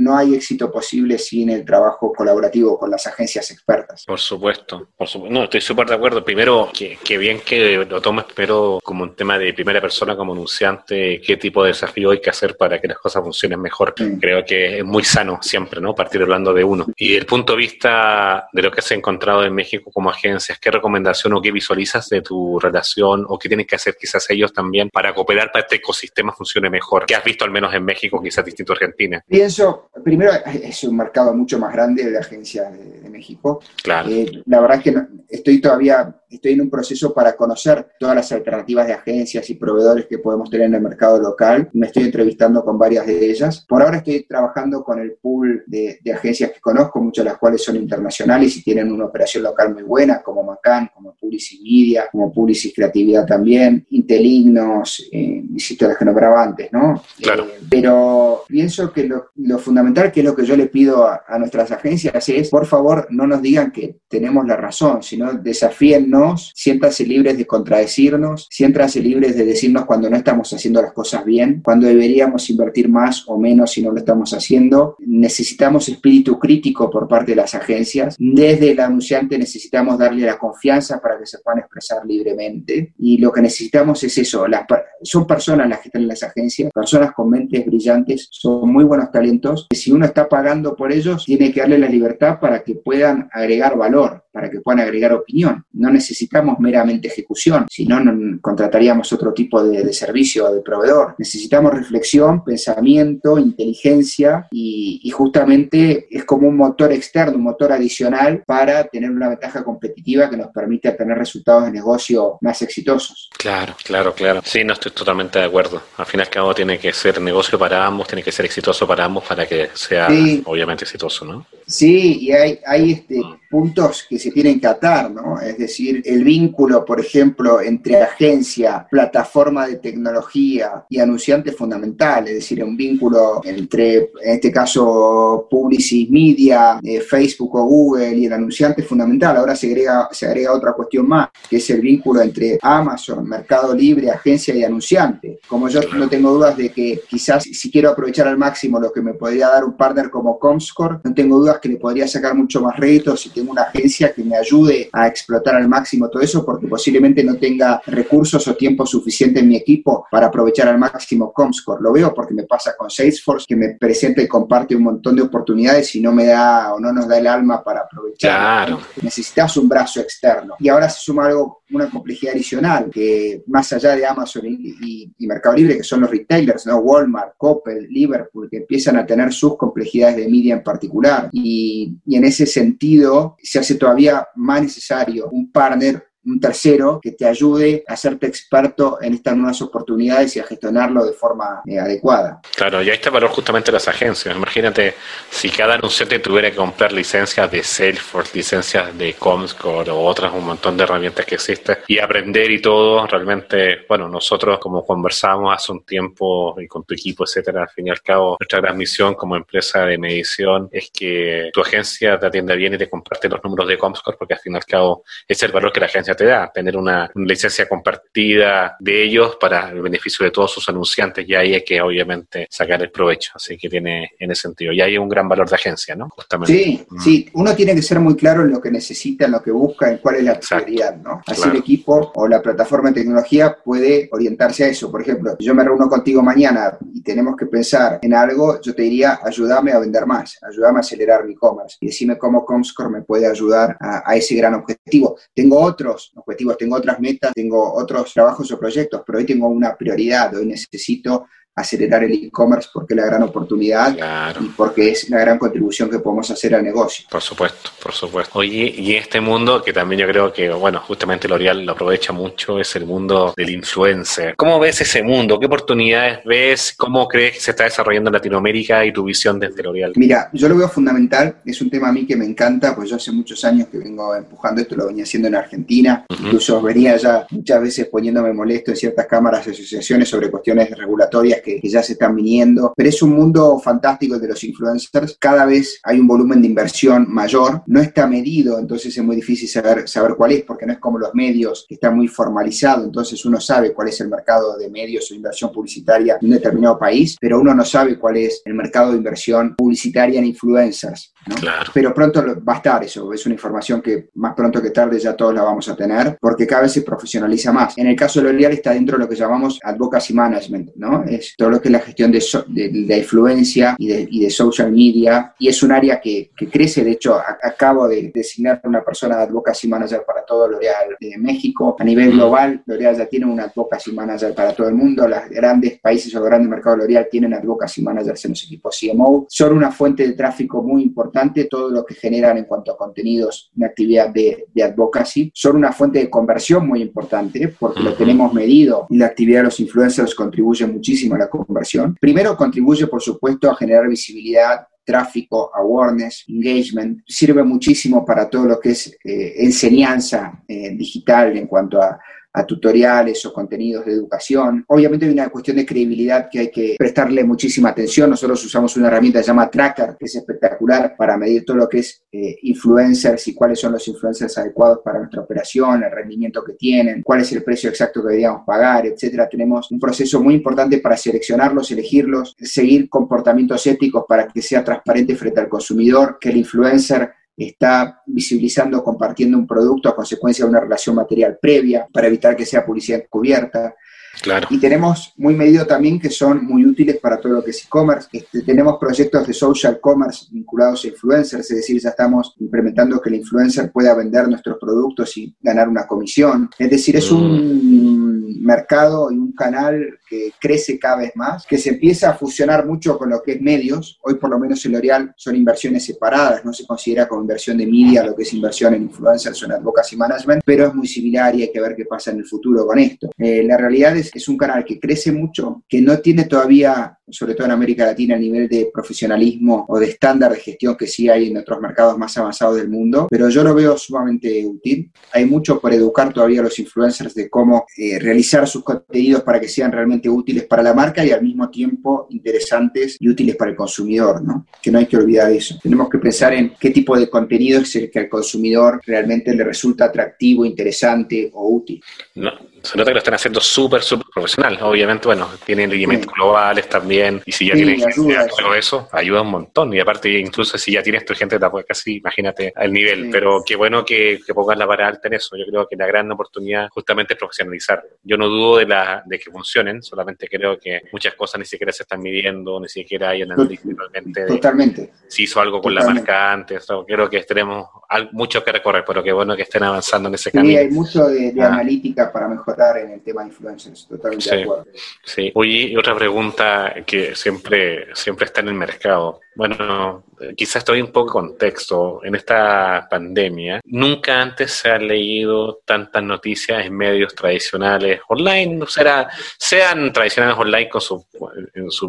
no hay éxito posible sin el trabajo colaborativo con las agencias expertas. Por supuesto, por supuesto. No, estoy súper de acuerdo. Primero, que, bien que lo tomes pero como un tema de primera persona, como anunciante, qué tipo de desafío hay que hacer para que las cosas funcionen mejor. Creo que es muy sano siempre, ¿no? Partir hablando de uno. Y el punto de vista de lo que has encontrado en México como agencias, ¿qué recomendación o qué visualizas de tu relación o qué tienen que hacer quizás ellos también para cooperar para que este ecosistema funcione mejor? ¿Qué has visto al menos en México, quizás distinto a Argentina? Pienso, primero es un mercado mucho más grande de agencias de, México. Claro. Eh, la verdad es que estoy todavía estoy en un proceso para conocer todas las alternativas de agencias y proveedores que podemos tener en el mercado local. Me estoy entrevistando con varias de ellas. Por ahora estoy trabajando con el pool de, agencias que conozco, muchas de las cuales son internacionales y tienen una operación local muy buena, como Macan, como Publicis Media, como Publicis Creatividad también, Intelignos, eh, insisto, las que nombraba antes, ¿no? Claro. Eh, pero pienso que lo, fundamental, que es lo que yo le pido a, a nuestras agencias, es, por favor, no nos digan que tenemos la razón, sino desafíennos, siéntanse libres de contradecirnos, siéntanse libres de decirnos cuando no estamos haciendo las cosas bien, cuando deberíamos invertir más o menos si no lo estamos haciendo. Necesitamos espíritu crítico por parte de las agencias. Desde el anunciante necesitamos darle la confianza para que se puedan expresar libremente. Y lo que necesitamos es eso. Las, son personas las que están en las agencias, personas con mentes brillantes, son muy buenos talentos. Si uno está pagando por ellos, tiene que darle la libertad para que puedan agregar valor para que puedan agregar opinión. No necesitamos meramente ejecución, si no, contrataríamos otro tipo de, servicio o de proveedor. Necesitamos reflexión, pensamiento, inteligencia y, justamente es como un motor externo, un motor adicional para tener una ventaja competitiva que nos permite tener resultados de negocio más exitosos. Claro, claro, claro. Sí, no estoy totalmente de acuerdo. Al fin y al cabo tiene que ser negocio para ambos, tiene que ser exitoso para ambos para que sea obviamente exitoso, ¿no? Sí, y hay, hay este, puntos que se tienen que atar, ¿no? Es decir, el vínculo, por ejemplo, entre agencia, plataforma de tecnología y anunciante es fundamental, es decir, un vínculo entre, en este caso, Publicis Media, eh, Facebook o Google y el anunciante es fundamental. Ahora se agrega, se agrega otra cuestión más, que es el vínculo entre Amazon, Mercado Libre, agencia y anunciante. Como yo no tengo dudas de que quizás si quiero aprovechar al máximo lo que me podría dar un partner como Comscore, no tengo dudas que le podría sacar mucho más rédito si tengo una agencia que me ayude a explotar al máximo todo eso, porque posiblemente no tenga recursos o tiempo suficiente en mi equipo para aprovechar al máximo Comscore. Lo veo porque me pasa con Salesforce, que me presenta y comparte un montón de oportunidades y no me da o no nos da el alma para aprovechar. Claro. Necesitas un brazo externo. Y ahora se suma algo, una complejidad adicional, que más allá de Amazon y, Mercado Libre, que son los retailers, ¿no? Walmart, Coppel, Liverpool, que empiezan a tener sus complejidades de media en particular. y en ese sentido, se hace todavía más necesario un partner un tercero que te ayude a hacerte experto en estas nuevas oportunidades y a gestionarlo de forma eh, adecuada. Claro, y ahí está el valor justamente de las agencias. Imagínate si cada anunciante tuviera que comprar licencias de Salesforce, licencias de Comscore o otras, un montón de herramientas que existen y aprender y todo, realmente, bueno, nosotros como conversamos hace un tiempo y con tu equipo, etcétera, al fin y al cabo, nuestra gran misión como empresa de medición es que tu agencia te atienda bien y te comparte los números de Comscore porque al fin y al cabo es el valor que la agencia te da, tener una, licencia compartida de ellos para el beneficio de todos sus anunciantes y ahí hay que obviamente sacar el provecho, así que tiene en ese sentido. Y hay un gran valor de agencia, ¿no? Justamente. Sí, mm. sí, uno tiene que ser muy claro en lo que necesita, en lo que busca, en cuál es la prioridad, ¿no? Así el equipo o la plataforma de tecnología puede orientarse a eso. Por ejemplo, si yo me reúno contigo mañana y tenemos que pensar en algo, yo te diría, ayúdame a vender más, ayúdame a acelerar mi e-commerce y decime cómo Comscore me puede ayudar a ese gran objetivo. Tengo otros objetivos, tengo otras metas, tengo otros trabajos o proyectos, pero hoy tengo una prioridad, hoy necesito acelerar el e-commerce porque es la gran oportunidad y porque es la gran contribución que podemos hacer al negocio. Por supuesto, por supuesto. Oye, y este mundo que también yo creo que, bueno, justamente L'Oreal lo aprovecha mucho, es el mundo del influencer. ¿Cómo ves ese mundo? ¿Qué oportunidades ves? ¿Cómo crees que se está desarrollando en Latinoamérica y tu visión desde L'Oreal? Mira, yo lo veo fundamental, es un tema a mí que me encanta, pues yo hace muchos años que vengo empujando esto, lo venía haciendo en Argentina, incluso venía ya muchas veces poniéndome molesto en ciertas cámaras y asociaciones sobre cuestiones regulatorias áreas que, ya se están viniendo, pero es un mundo fantástico de los influencers. Cada vez hay un volumen de inversión mayor, no está medido, entonces es muy difícil saber, saber cuál es, porque no es como los medios, que está muy formalizado, entonces uno sabe cuál es el mercado de medios o inversión publicitaria en un determinado país, pero uno no sabe cuál es el mercado de inversión publicitaria en influencers. Pero pronto va a estar eso, es una información que más pronto que tarde ya todos la vamos a tener, porque cada vez se profesionaliza más. En el caso de L'Oreal está dentro de lo que llamamos advocacy management, ¿no? Es todo lo que es la gestión de, de, influencia y de, y de, social media, y es un área que, que crece, de hecho, acabo de designar una persona de advocacy manager para todo L'Oreal de México. A nivel global, L'Oreal ya tiene un advocacy manager para todo el mundo, los grandes países o los grandes mercados de L'Oreal tienen advocacy managers en los equipos CMO. Son una fuente de tráfico muy importante, todo lo que generan en cuanto a contenidos, una actividad de, de advocacy. Son una fuente de conversión muy importante porque lo tenemos medido y la actividad de los influencers contribuye muchísimo a la conversión. Primero contribuye, por supuesto, a generar visibilidad tráfico, awareness, engagement, sirve muchísimo para todo lo que es eh, enseñanza eh, digital en cuanto a a tutoriales o contenidos de educación. Obviamente hay una cuestión de credibilidad que hay que prestarle muchísima atención. Nosotros usamos una herramienta que se llama Tracker, que es espectacular para medir todo lo que es eh, influencers y cuáles son los influencers adecuados para nuestra operación, el rendimiento que tienen, cuál es el precio exacto que deberíamos pagar, etcétera. Tenemos un proceso muy importante para seleccionarlos, elegirlos, seguir comportamientos éticos para que sea transparente frente al consumidor, que el influencer está visibilizando, compartiendo un producto a consecuencia de una relación material previa para evitar que sea publicidad encubierta. Claro. Y tenemos muy medido también que son muy útiles para todo lo que es e-commerce. Este, tenemos proyectos de social commerce vinculados a influencers, es decir, ya estamos implementando que el influencer pueda vender nuestros productos y ganar una comisión. Es decir, es un mm. mercado y un canal que crece cada vez más, que se empieza a fusionar mucho con lo que es medios. Hoy por lo menos en L'Oreal son inversiones separadas, no se considera como inversión de media lo que es inversión en influencers o en advocacy management, pero es muy similar y hay que ver qué pasa en el futuro con esto. Eh, la realidad es es un canal que crece mucho, que no tiene todavía, sobre todo en América Latina, el nivel de profesionalismo o de estándar de gestión que sí hay en otros mercados más avanzados del mundo, pero yo lo veo sumamente útil. Hay mucho por educar todavía a los influencers de cómo eh, realizar sus contenidos para que sean realmente útiles para la marca y al mismo tiempo interesantes y útiles para el consumidor, ¿no? Que no hay que olvidar eso. Tenemos que pensar en qué tipo de contenido es el que al consumidor realmente le resulta atractivo, interesante o útil. No, se nota que lo están haciendo súper, súper profesional. Obviamente, bueno, tienen lineamientos globales también, y si ya tienen gente todo eso, ayuda un montón. Y aparte, incluso si ya tienes tu gente, casi imagínate el nivel. Pero qué bueno que, que, pongas la vara alta en eso. Yo creo que la gran oportunidad justamente es profesionalizar. Yo no dudo de, la, de que funcionen, solamente creo que muchas cosas ni siquiera se están midiendo, ni siquiera hay análisis realmente. Totalmente. Si hizo algo con la marca antes. creo que tenemos mucho que recorrer, pero qué bueno que estén avanzando en ese camino. Sí, hay mucho de, de ah. analítica para mejorar en el tema de influencers, totalmente de acuerdo. Sí, oye, otra pregunta que siempre, siempre está en el mercado. Bueno, quizás estoy un poco contexto. En esta pandemia, nunca antes se han leído tantas noticias en medios tradicionales online, sea, sean tradicionales online con su,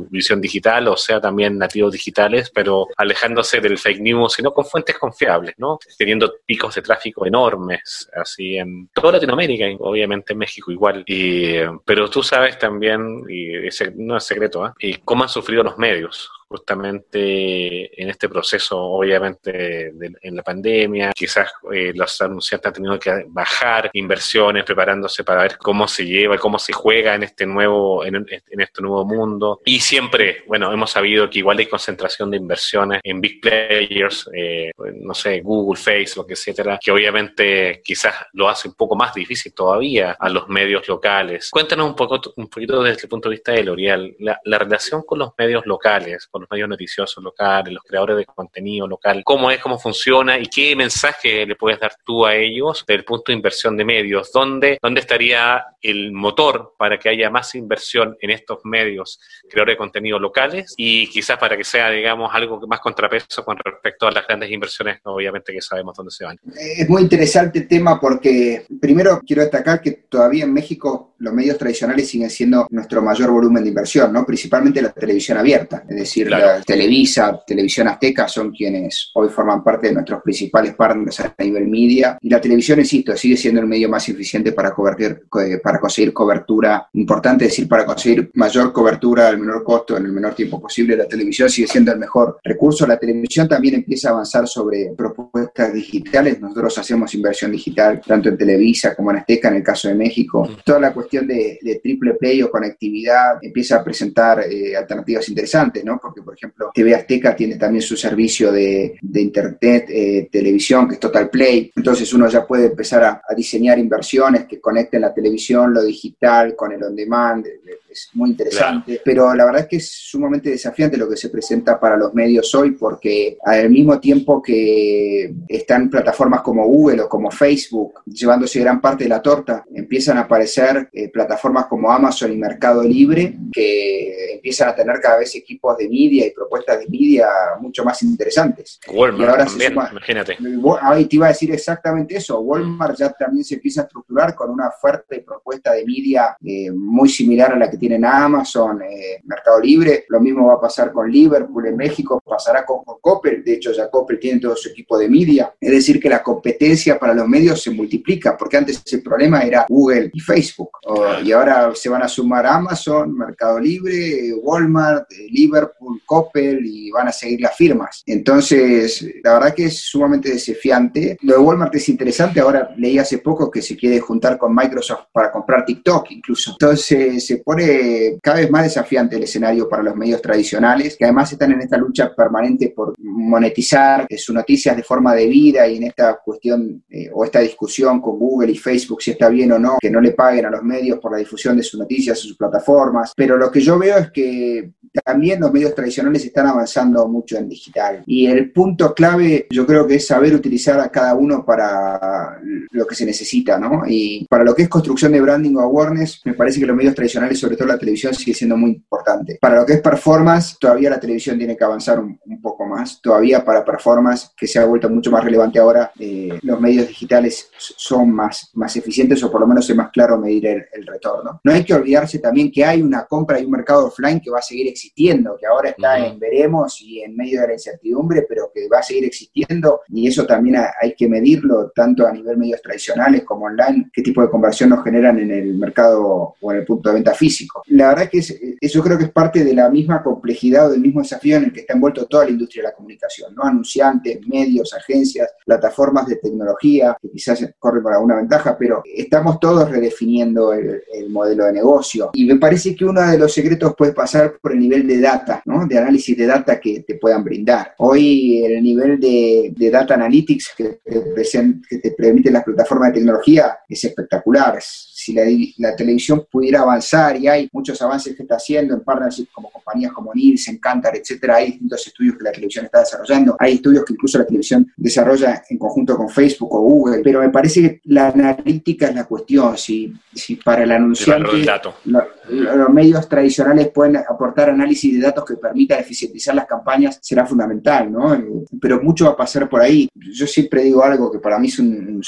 visión digital o sea también nativos digitales, pero alejándose del fake news, sino con fuentes confiables, ¿no? Teniendo picos de tráfico enormes, así en toda Latinoamérica, obviamente en México igual. Y, pero tú sabes también, y no es secreto, ¿eh? y cómo han sufrido los medios justamente en este proceso, obviamente, en la pandemia. Quizás eh, los anunciantes han tenido que bajar inversiones, preparándose para ver cómo se lleva, cómo se juega en este nuevo, en, este nuevo mundo. Y siempre, bueno, hemos sabido que igual hay concentración de inversiones en big players, eh, no sé, Google, Facebook, etcétera, que obviamente quizás lo hace un poco más difícil todavía a los medios locales. Cuéntanos un poco, un poquito desde el punto de vista de L'Oreal, la, la relación con los medios locales, con los medios noticiosos locales, los creadores de contenido local, cómo es, cómo funciona y qué mensaje le puedes dar tú a ellos del punto de inversión de medios, dónde, dónde estaría el motor para que haya más inversión en estos medios creadores de contenido locales y quizás para que sea, digamos, algo más contrapeso con respecto a las grandes inversiones, obviamente que sabemos dónde se van. Es muy interesante el tema porque primero quiero destacar que todavía en México los medios tradicionales siguen siendo nuestro mayor volumen de inversión, ¿no? Principalmente la televisión abierta, es decir, la Televisa, Televisión Azteca son quienes hoy forman parte de nuestros principales partners a nivel media. Y la televisión, insisto, sigue siendo el medio más eficiente para, para conseguir cobertura importante, es decir, para conseguir mayor cobertura al menor costo en el menor tiempo posible. La televisión sigue siendo el mejor recurso. La televisión también empieza a avanzar sobre propuestas digitales. Nosotros hacemos inversión digital tanto en Televisa como en Azteca, en el caso de México. Toda la cuestión de, triple play o conectividad empieza a presentar eh, alternativas interesantes, ¿no? Porque, por ejemplo, TV Azteca tiene también su servicio de, Internet, eh, televisión, que es Total Play. Entonces uno ya puede empezar a, a diseñar inversiones que conecten la televisión, lo digital con el on-demand, es muy interesante, pero la verdad es que es sumamente desafiante lo que se presenta para los medios hoy, porque al mismo tiempo que están plataformas como Google o como Facebook llevándose gran parte de la torta, empiezan a aparecer eh, plataformas como Amazon y Mercado Libre que empiezan a tener cada vez equipos de media y propuestas de media mucho más interesantes. Walmart ahora también, imagínate. Ahí te iba a decir exactamente eso. Walmart ya también se empieza a estructurar con una fuerte propuesta de media eh, muy similar a la que tienen Amazon, eh, Mercado Libre. Lo mismo va a pasar con Liverpool en México, pasará con, Coppel. De hecho, ya Coppel tiene todo su equipo de media. Es decir, que la competencia para los medios se multiplica, porque antes el problema era Google y Facebook. y ahora se van a sumar Amazon, Mercado Libre, Walmart, eh, Liverpool, Coppel y van a seguir las firmas. Entonces, la verdad que es sumamente desafiante. Lo de Walmart es interesante. Ahora leí hace poco que se quiere juntar con Microsoft para comprar TikTok incluso. Entonces, se pone cada vez más desafiante el escenario para los medios tradicionales, que además están en esta lucha permanente por monetizar sus noticias de forma debida y en esta cuestión eh, o esta discusión con Google y Facebook si está bien o no que no le paguen a los medios por la difusión de sus noticias en sus plataformas. Pero lo que yo veo es que también los medios tradicionales están avanzando mucho en digital. Y el punto clave yo creo que es saber utilizar a cada uno para lo que se necesita, ¿no? Y para lo que es construcción de branding o awareness, me parece que los medios tradicionales, sobre todo la televisión, sigue siendo muy importante. Para lo que es performance, todavía la televisión tiene que avanzar un, poco más. Todavía para performance, que se ha vuelto mucho más relevante ahora, eh, los medios digitales son más, más eficientes o por lo menos es más claro medir el, el retorno. No hay que olvidarse también que hay una compra y un mercado offline que va a seguir existiendo existiendo, que ahora está en veremos y en medio de la incertidumbre, pero que va a seguir existiendo y eso también hay que medirlo tanto a nivel medios tradicionales como online, qué tipo de conversión nos generan en el mercado o en el punto de venta físico. La verdad que es, eso creo que es parte de la misma complejidad o del mismo desafío en el que está envuelto toda la industria de la comunicación, ¿no? Anunciantes, medios, agencias, plataformas de tecnología, que quizás corren con alguna ventaja, pero estamos todos redefiniendo el, el modelo de negocio. Y me parece que uno de los secretos puede pasar por el nivel de data, ¿no? de análisis de data que te puedan brindar. Hoy el nivel de, data analytics que que te permiten las plataformas de tecnología es espectacular, si la, televisión pudiera avanzar, y hay muchos avances que está haciendo en partnership como compañías como Nielsen, Cantar, etcétera, hay distintos estudios que la televisión está desarrollando, hay estudios que incluso la televisión desarrolla en conjunto con Facebook o Google, pero me parece que la analítica es la cuestión, si, si para el anunciante los medios tradicionales pueden aportar análisis de datos que permita eficientizar las campañas, será fundamental, ¿no? Pero mucho va a pasar por ahí. Yo siempre digo algo que para mí es un,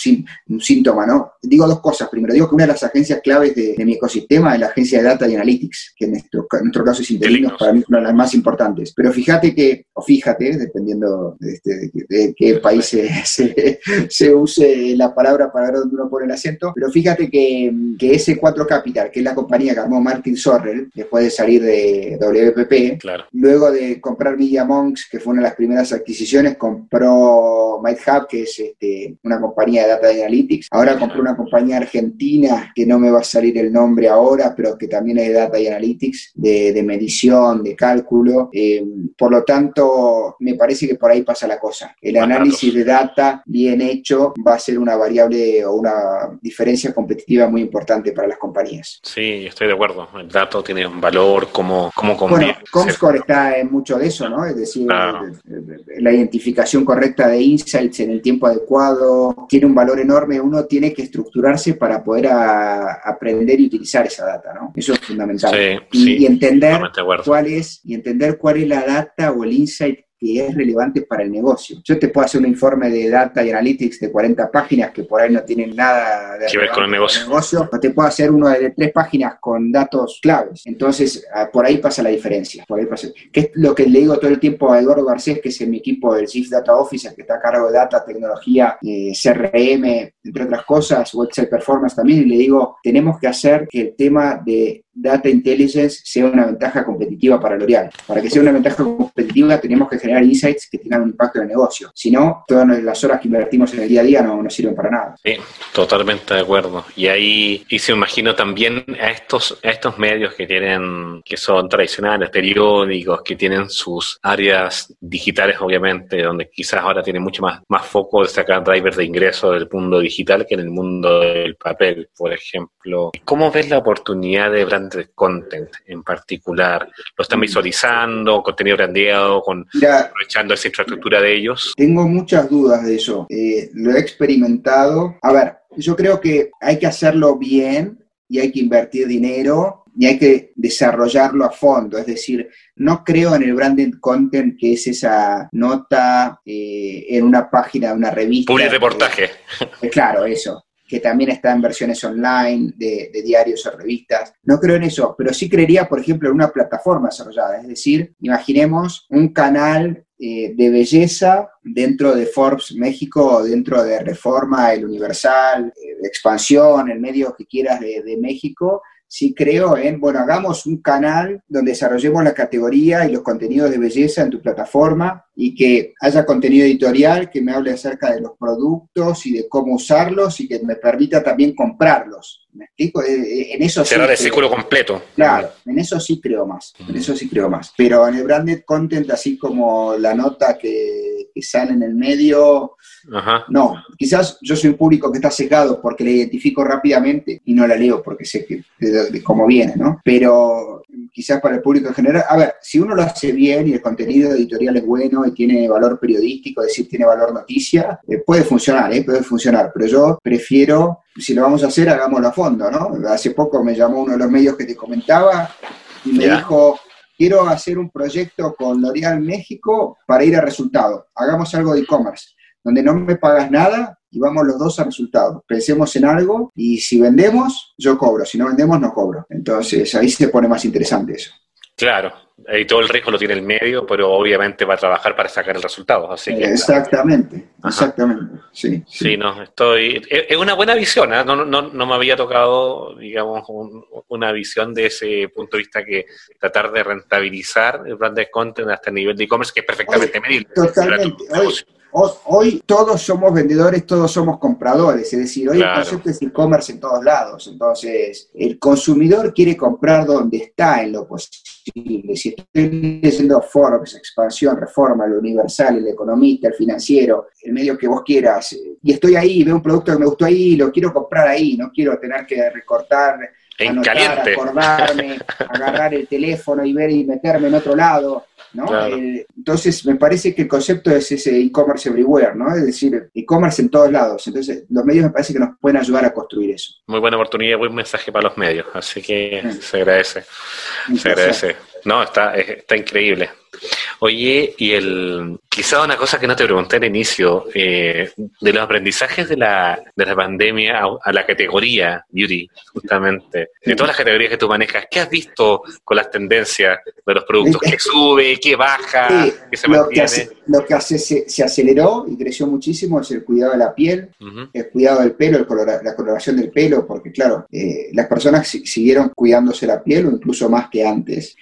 un síntoma, ¿no? Digo dos cosas. Primero, digo que una de las agencias claves de, mi ecosistema es la agencia de Data y Analytics, que en nuestro, caso es Interinos, para mí es una de las más importantes. Pero fíjate que, o fíjate, dependiendo de, este, de, qué país [laughs] se, se, use la palabra para ver dónde uno pone el acento, pero fíjate que, que S4 Capital, que es la compañía que armó Martin Sorrell, después de salir de WPP, claro. luego de comprar Media Monks, que fue una de las primeras adquisiciones, compró MindHub, que es este, una compañía de Data y Analytics, ahora compró una compañía argentina que no me va a salir el nombre ahora, pero que también es de Data y Analytics, de, medición, de cálculo. Eh, por lo tanto, me parece que por ahí pasa la cosa. El análisis de data bien hecho va a ser una variable o una diferencia competitiva muy importante para las compañías. Sí, estoy de acuerdo. El dato tiene un valor como, como Bueno, Comscore está en mucho de eso, ¿no? Es decir, la identificación correcta de insights en el tiempo adecuado tiene un valor enorme. Uno tiene que estructurarse para poder aprender y utilizar esa data, ¿no? Eso es fundamental. y, entender cuál es, y entender cuál es la data o el insight que es relevante para el negocio. Yo te puedo hacer un informe de data y analytics de 40 páginas que por ahí no tienen nada de que ver con el negocio. negocio. O te puedo hacer uno de tres páginas con datos claves. Entonces, ah, por ahí pasa la diferencia. Por ahí pasa. Que es lo que le digo todo el tiempo a Eduardo Garcés, que es en mi equipo del Chief Data Officer, que está a cargo de data, tecnología, eh, CRM, entre otras cosas, website performance también, y le digo, tenemos que hacer que el tema de data intelligence sea una ventaja competitiva para L'Oreal. Para que sea una ventaja competitiva tenemos que generar insights que tengan un impacto en el negocio. Si no, todas las horas que invertimos en el día a día no, no sirven para nada. Sí, totalmente de acuerdo. Y ahí, y se imagino también a estos, a estos medios que tienen, que son tradicionales, periódicos, que tienen sus áreas digitales, obviamente, donde quizás ahora tienen mucho más, más foco de sacar drivers de ingreso del mundo digital que en el mundo del papel, por ejemplo. ¿Cómo ves la oportunidad de brand de content en particular? ¿Lo están visualizando, contenido brandeado, con, aprovechando esa infraestructura de ellos? Tengo muchas dudas de eso. Eh, lo he experimentado. A ver, yo creo que hay que hacerlo bien y hay que invertir dinero y hay que desarrollarlo a fondo. Es decir, no creo en el branded content que es esa nota eh, en una página de una revista. Public reportaje. claro, eso que también está en versiones online de, diarios o revistas. No creo en eso, pero sí creería, por ejemplo, en una plataforma desarrollada. Es decir, imaginemos un canal eh, de belleza dentro de Forbes México, dentro de Reforma, el Universal, eh, Expansión, el medio que quieras de, de México, sí creo en, bueno, hagamos un canal donde desarrollemos la categoría y los contenidos de belleza en tu plataforma y que haya contenido editorial que me hable acerca de los productos y de cómo usarlos y que me permita también comprarlos. ¿Me explico? Eh, eh, en eso Cerrar el círculo completo. Claro, en eso sí creo más, en eso sí creo más. Pero en el branded content, así como la nota que, que sale en el medio, no, quizás yo soy un público que está sesgado porque la identifico rápidamente y no la leo porque sé que, de, cómo viene, ¿no? Pero quizás para el público en general, a ver, si uno lo hace bien y el contenido editorial es bueno y tiene valor periodístico, es decir, tiene valor noticia, eh, puede funcionar, ¿eh? puede funcionar, pero yo prefiero, si lo vamos a hacer, hagámoslo a fondo, ¿no? Hace poco me llamó uno de los medios que te comentaba y me dijo, quiero hacer un proyecto con L'Oreal México para ir a resultado, hagamos algo de e-commerce donde no me pagas nada y vamos los dos a resultados. Pensemos en algo y si vendemos, yo cobro, si no vendemos, no cobro. Entonces ahí se pone más interesante eso. Claro, y todo el riesgo lo tiene el medio, pero obviamente va a trabajar para sacar el resultado. Así que, exactamente, exactamente. Sí, sí, no, estoy. Es una buena visión, ¿eh? no, no, no, me había tocado, digamos, una visión de ese punto de vista que tratar de rentabilizar el brand de content hasta el nivel de e-commerce, que es perfectamente medible. Totalmente. Hoy, todos somos vendedores, todos somos compradores, es decir, hoy el concepto es e-commerce en todos lados. Entonces, el consumidor quiere comprar donde está en lo posible. Si estoy leyendo Forbes, Expansión, Reforma, el Universal, el Economista, el Financiero, el medio que vos quieras, y estoy ahí, veo un producto que me gustó ahí, lo quiero comprar ahí, no quiero tener que recortar en anotar, acordarme, [laughs] agarrar el teléfono y ver y meterme en otro lado. ¿no? entonces, me parece que el concepto es ese e-commerce everywhere, ¿no? Es decir, e-commerce en todos lados. Entonces, los medios me parece que nos pueden ayudar a construir eso. Muy buena oportunidad, buen mensaje para los medios, así que se agradece. Se agradece. No, está, está increíble. Oye, y el quizá una cosa que no te pregunté al inicio, eh, de los aprendizajes de la, de la pandemia a, la categoría beauty, justamente, de todas las categorías que tú manejas, ¿qué has visto con las tendencias de los productos? ¿Qué sube, qué baja, qué se lo Que lo que hace, se, aceleró y creció muchísimo es el cuidado de la piel, el cuidado del pelo, la coloración del pelo, porque claro, eh, las personas siguieron cuidándose la piel o incluso más que antes.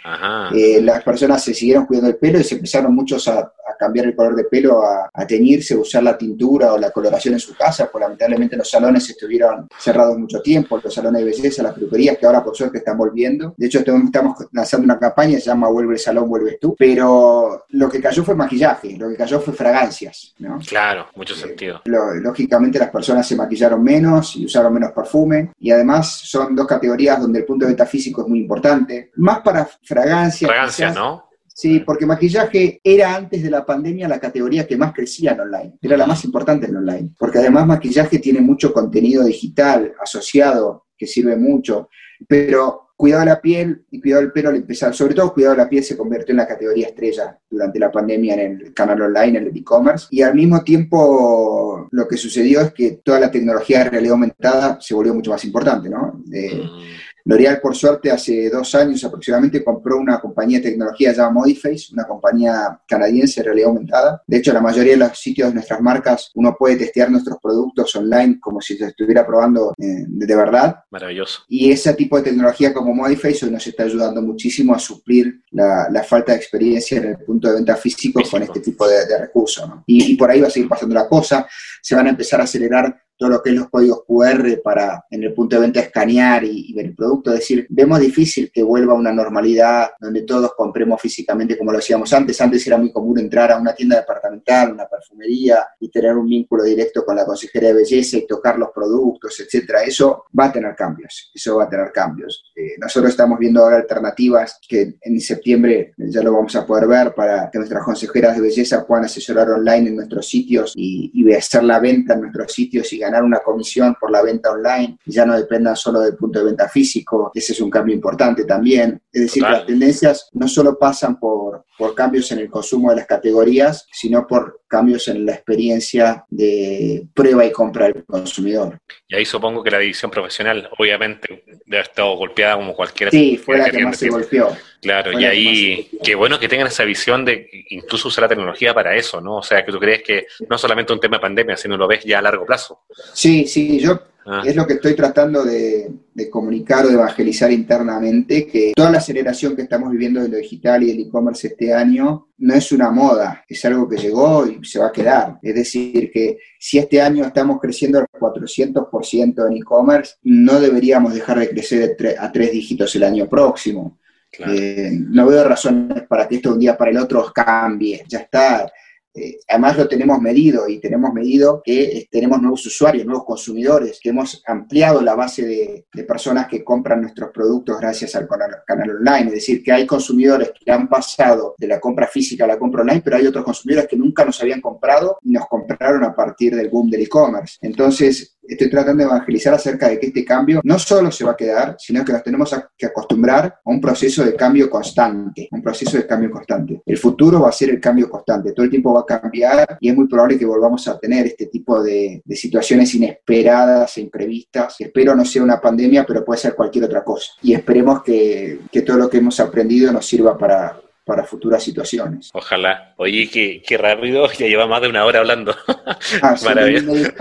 Eh, las personas se siguieron cuidando el pelo y se empezaron muchos a, cambiar el color de pelo, a, teñirse, a usar la tintura o la coloración en su casa, porque lamentablemente los salones estuvieron cerrados mucho tiempo, los salones de belleza, las peluquerías, que ahora por suerte están volviendo. De hecho, estamos lanzando una campaña, se llama Vuelve el salón, vuelves tú, pero lo que cayó fue maquillaje, lo que cayó fue fragancias, ¿no? Claro, mucho sentido. lógicamente las personas se maquillaron menos y usaron menos perfume, y además son dos categorías donde el punto de vista físico es muy importante. Más para fragancias. Fragancia, ¿no? Sí, porque maquillaje era antes de la pandemia la categoría que más crecía en online, era la más importante en online, porque además maquillaje tiene mucho contenido digital asociado que sirve mucho, pero cuidado de la piel y cuidado del pelo al empezar, sobre todo cuidado de la piel se convirtió en la categoría estrella durante la pandemia en el canal online, en el e-commerce, y al mismo tiempo lo que sucedió es que toda la tecnología de realidad aumentada se volvió mucho más importante, ¿no? Mm. L'Oreal, por suerte, hace dos años aproximadamente compró una compañía de tecnología llamada Modiface, una compañía canadiense de realidad aumentada. De hecho, la mayoría de los sitios de nuestras marcas, uno puede testear nuestros productos online como si se estuviera probando eh, de verdad. Maravilloso. Y ese tipo de tecnología como Modiface hoy nos está ayudando muchísimo a suplir la, falta de experiencia en el punto de venta físico, con este tipo de, recursos. Y, y por ahí va a seguir pasando la cosa. Se van a empezar a acelerar todo lo que es los códigos QR para en el punto de venta escanear y, ver el producto. Es decir, vemos difícil que vuelva a una normalidad donde todos compremos físicamente como lo hacíamos antes. Antes era muy común entrar a una tienda departamental, una perfumería y tener un vínculo directo con la consejera de belleza y tocar los productos, etcétera. Eso va a tener cambios, eso va a tener cambios. Eh, nosotros estamos viendo ahora alternativas que en septiembre ya lo vamos a poder ver para que nuestras consejeras de belleza puedan asesorar online en nuestros sitios y, y hacer la venta en nuestros sitios y ganar ganar una comisión por la venta online y ya no dependan solo del punto de venta físico. Ese es un cambio importante también. Es decir, las tendencias no solo pasan por, por cambios en el consumo de las categorías, sino por cambios en la experiencia de prueba y compra del consumidor. Y ahí supongo que la división profesional, obviamente, debe haber estado golpeada como cualquier... Sí, fue la que, más se golpeó. Claro, y ahí, qué bueno que tengan esa visión de incluso usar la tecnología para eso, ¿no? O sea, que tú crees que no solamente un tema de pandemia, sino lo ves ya a largo plazo. Sí, sí, yo Ah. Es lo que estoy tratando de, comunicar o de evangelizar internamente, que toda la aceleración que estamos viviendo de lo digital y del e-commerce este año no es una moda, es algo que llegó y se va a quedar. Es decir, que si este año estamos creciendo al 400% en e-commerce, no deberíamos dejar de crecer a tres dígitos el año próximo. Eh, no veo razones para que esto de un día para el otro cambie. Ya está, eh, además lo tenemos medido y tenemos medido que eh, tenemos nuevos usuarios, nuevos consumidores, que hemos ampliado la base de, personas que compran nuestros productos gracias al canal, online. Es decir, que hay consumidores que han pasado de la compra física a la compra online, pero hay otros consumidores que nunca nos habían comprado y nos compraron a partir del boom del e-commerce. Entonces, estoy tratando de evangelizar acerca de que este cambio no solo se va a quedar, sino que nos tenemos que acostumbrar a un proceso de cambio constante, un proceso de cambio constante. El futuro va a ser el cambio constante, todo el tiempo va a cambiar y es muy probable que volvamos a tener este tipo de, situaciones inesperadas e imprevistas. Espero no sea una pandemia, pero puede ser cualquier otra cosa. Y esperemos que, que todo lo que hemos aprendido nos sirva para, para futuras situaciones. Ojalá. Oye, qué, qué rápido, [laughs] ya lleva más de una hora hablando. Ah, Maravilloso.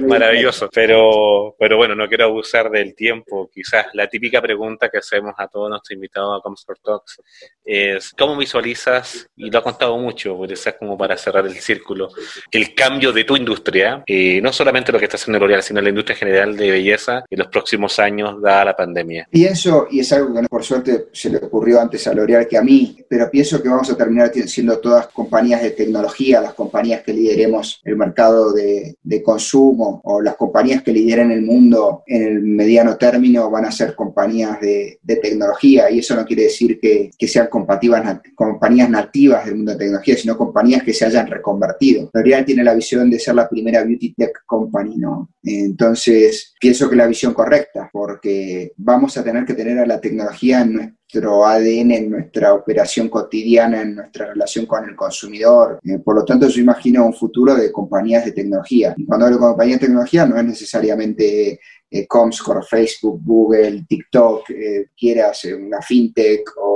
Maravilloso. Pero, pero bueno, no quiero abusar del tiempo. Quizás la típica pregunta que hacemos a todos nuestros invitados a Comscore Talks es, ¿cómo visualizas, y lo ha contado mucho, quizás como para cerrar el círculo, el cambio de tu industria, eh, no solamente lo que está haciendo L'Oreal, sino la industria general de belleza en los próximos años, dada la pandemia? Pienso, y es algo que por suerte se le ocurrió antes a L'Oreal que a mí, pero pienso que vamos a terminar siendo todas compañías de tecnología, las compañías que lideremos el mercado de, consumo o las compañías que lideren el mundo en el mediano término van a ser compañías de, tecnología y eso no quiere decir que, sean compañías nativas del mundo de tecnología, sino compañías que se hayan reconvertido. L'Oreal tiene la visión de ser la primera beauty tech company, ¿no? Entonces, pienso que la visión correcta, porque vamos a tener que tener a la tecnología en nuestro ADN, en nuestra operación cotidiana, en nuestra relación con el consumidor. Eh, por lo tanto, yo imagino un futuro de compañías de tecnología. Y cuando hablo de compañías de tecnología, no es necesariamente eh, Comscore, Facebook, Google, TikTok, eh, quieras una fintech o,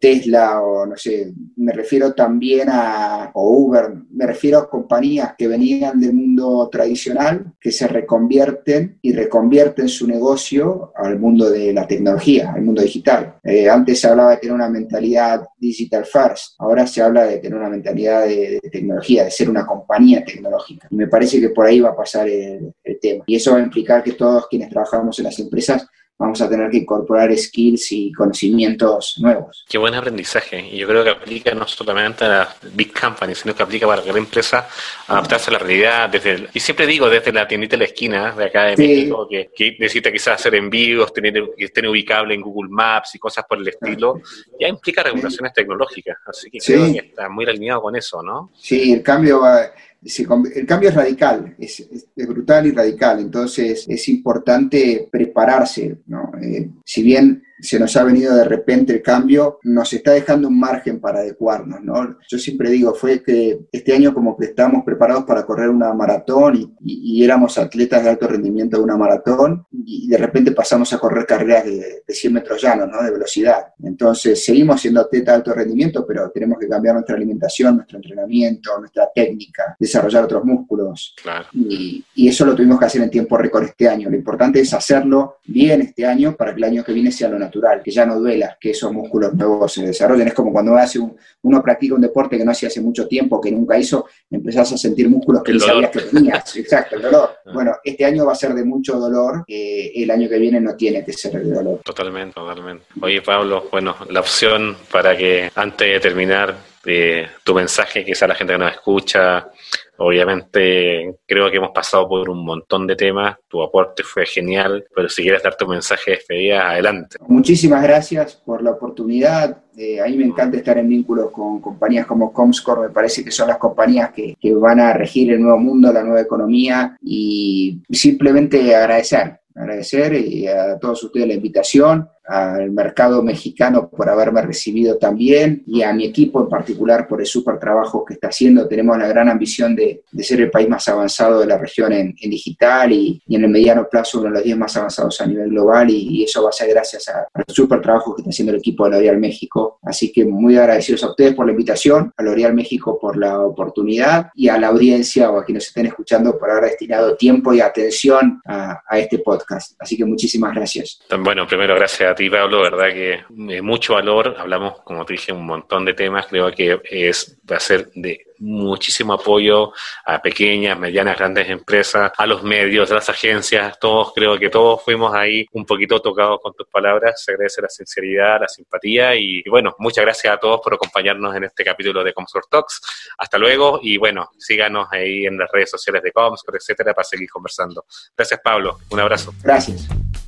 Tesla o no sé, me refiero también a Uber, me refiero a compañías que venían del mundo tradicional, que se reconvierten y reconvierten su negocio al mundo de la tecnología, al mundo digital. Eh, antes se hablaba de tener una mentalidad digital first, ahora se habla de tener una mentalidad de, tecnología, de ser una compañía tecnológica. Y me parece que por ahí va a pasar el tema. Y eso va a implicar que todos quienes trabajamos en las empresas vamos a tener que incorporar skills y conocimientos nuevos. Qué buen aprendizaje. Y yo creo que aplica no solamente a las big companies, sino que aplica para la empresa adaptarse a la realidad. desde Y siempre digo, desde la tiendita de la esquina de acá de México, que, necesita quizás hacer envíos, tener, que estén ubicables en Google Maps y cosas por el estilo, ya implica regulaciones tecnológicas. Así que creo que está muy alineado con eso, ¿no? Sí, el cambio va el cambio es radical, es, brutal y radical, entonces es importante prepararse. ¿no? Eh, si bien se nos ha venido de repente el cambio, nos está dejando un margen para adecuarnos, ¿no? Yo siempre digo, fue que este año como que estábamos preparados para correr una maratón y, éramos atletas de alto rendimiento de una maratón y de repente pasamos a correr carreras de, 100 metros llanos, ¿no? De velocidad. Entonces, seguimos siendo atletas de alto rendimiento, pero tenemos que cambiar nuestra alimentación, nuestro entrenamiento, nuestra técnica, desarrollar otros músculos. Y, y eso lo tuvimos que hacer en tiempo récord este año. Lo importante es hacerlo bien este año para que el año que viene sea lo natural, que ya no duela, que esos músculos nuevos se desarrollen. Es como cuando hace un, uno practica un deporte que no hacía hace mucho tiempo, que nunca hizo, empezás a sentir músculos que no sabías que tenías. [laughs] Exacto, el dolor. Ah. Bueno, este año va a ser de mucho dolor, eh, el año que viene no tiene que ser de dolor. Totalmente, totalmente. Oye, Pablo, bueno, la opción para que antes de terminar eh, tu mensaje, quizá la gente que nos escucha, Obviamente creo que hemos pasado por un montón de temas, tu aporte fue genial, pero si quieres dar tu mensaje de despedida, adelante. Muchísimas gracias por la oportunidad. Eh, a mí me encanta estar en vínculos con compañías como Comscore, me parece que son las compañías que, que van a regir el nuevo mundo, la nueva economía y simplemente agradecer, agradecer y a todos ustedes la invitación al mercado mexicano por haberme recibido también y a mi equipo en particular por el súper trabajo que está haciendo. Tenemos la gran ambición de, de ser el país más avanzado de la región en, en digital y, y, en el mediano plazo uno de los 10 más avanzados a nivel global y, eso va a ser gracias al súper trabajo que está haciendo el equipo de L'Oreal México. Así que muy agradecidos a ustedes por la invitación, a L'Oreal México por la oportunidad y a la audiencia o a quienes estén escuchando por haber destinado tiempo y atención a, a este podcast. Así que muchísimas gracias. Bueno, primero gracias a ti, Pablo, verdad que de mucho valor. Hablamos, como te dije, un montón de temas. Creo que es, va a ser de muchísimo apoyo a pequeñas, medianas, grandes empresas, a los medios, a las agencias, todos, creo que todos fuimos ahí un poquito tocados con tus palabras. Se agradece la sinceridad, la simpatía y, bueno, muchas gracias a todos por acompañarnos en este capítulo de Comscore Talks. Hasta luego y bueno, síganos ahí en las redes sociales de Comscore, etcétera, para seguir conversando. Gracias, Pablo. Un abrazo. Gracias.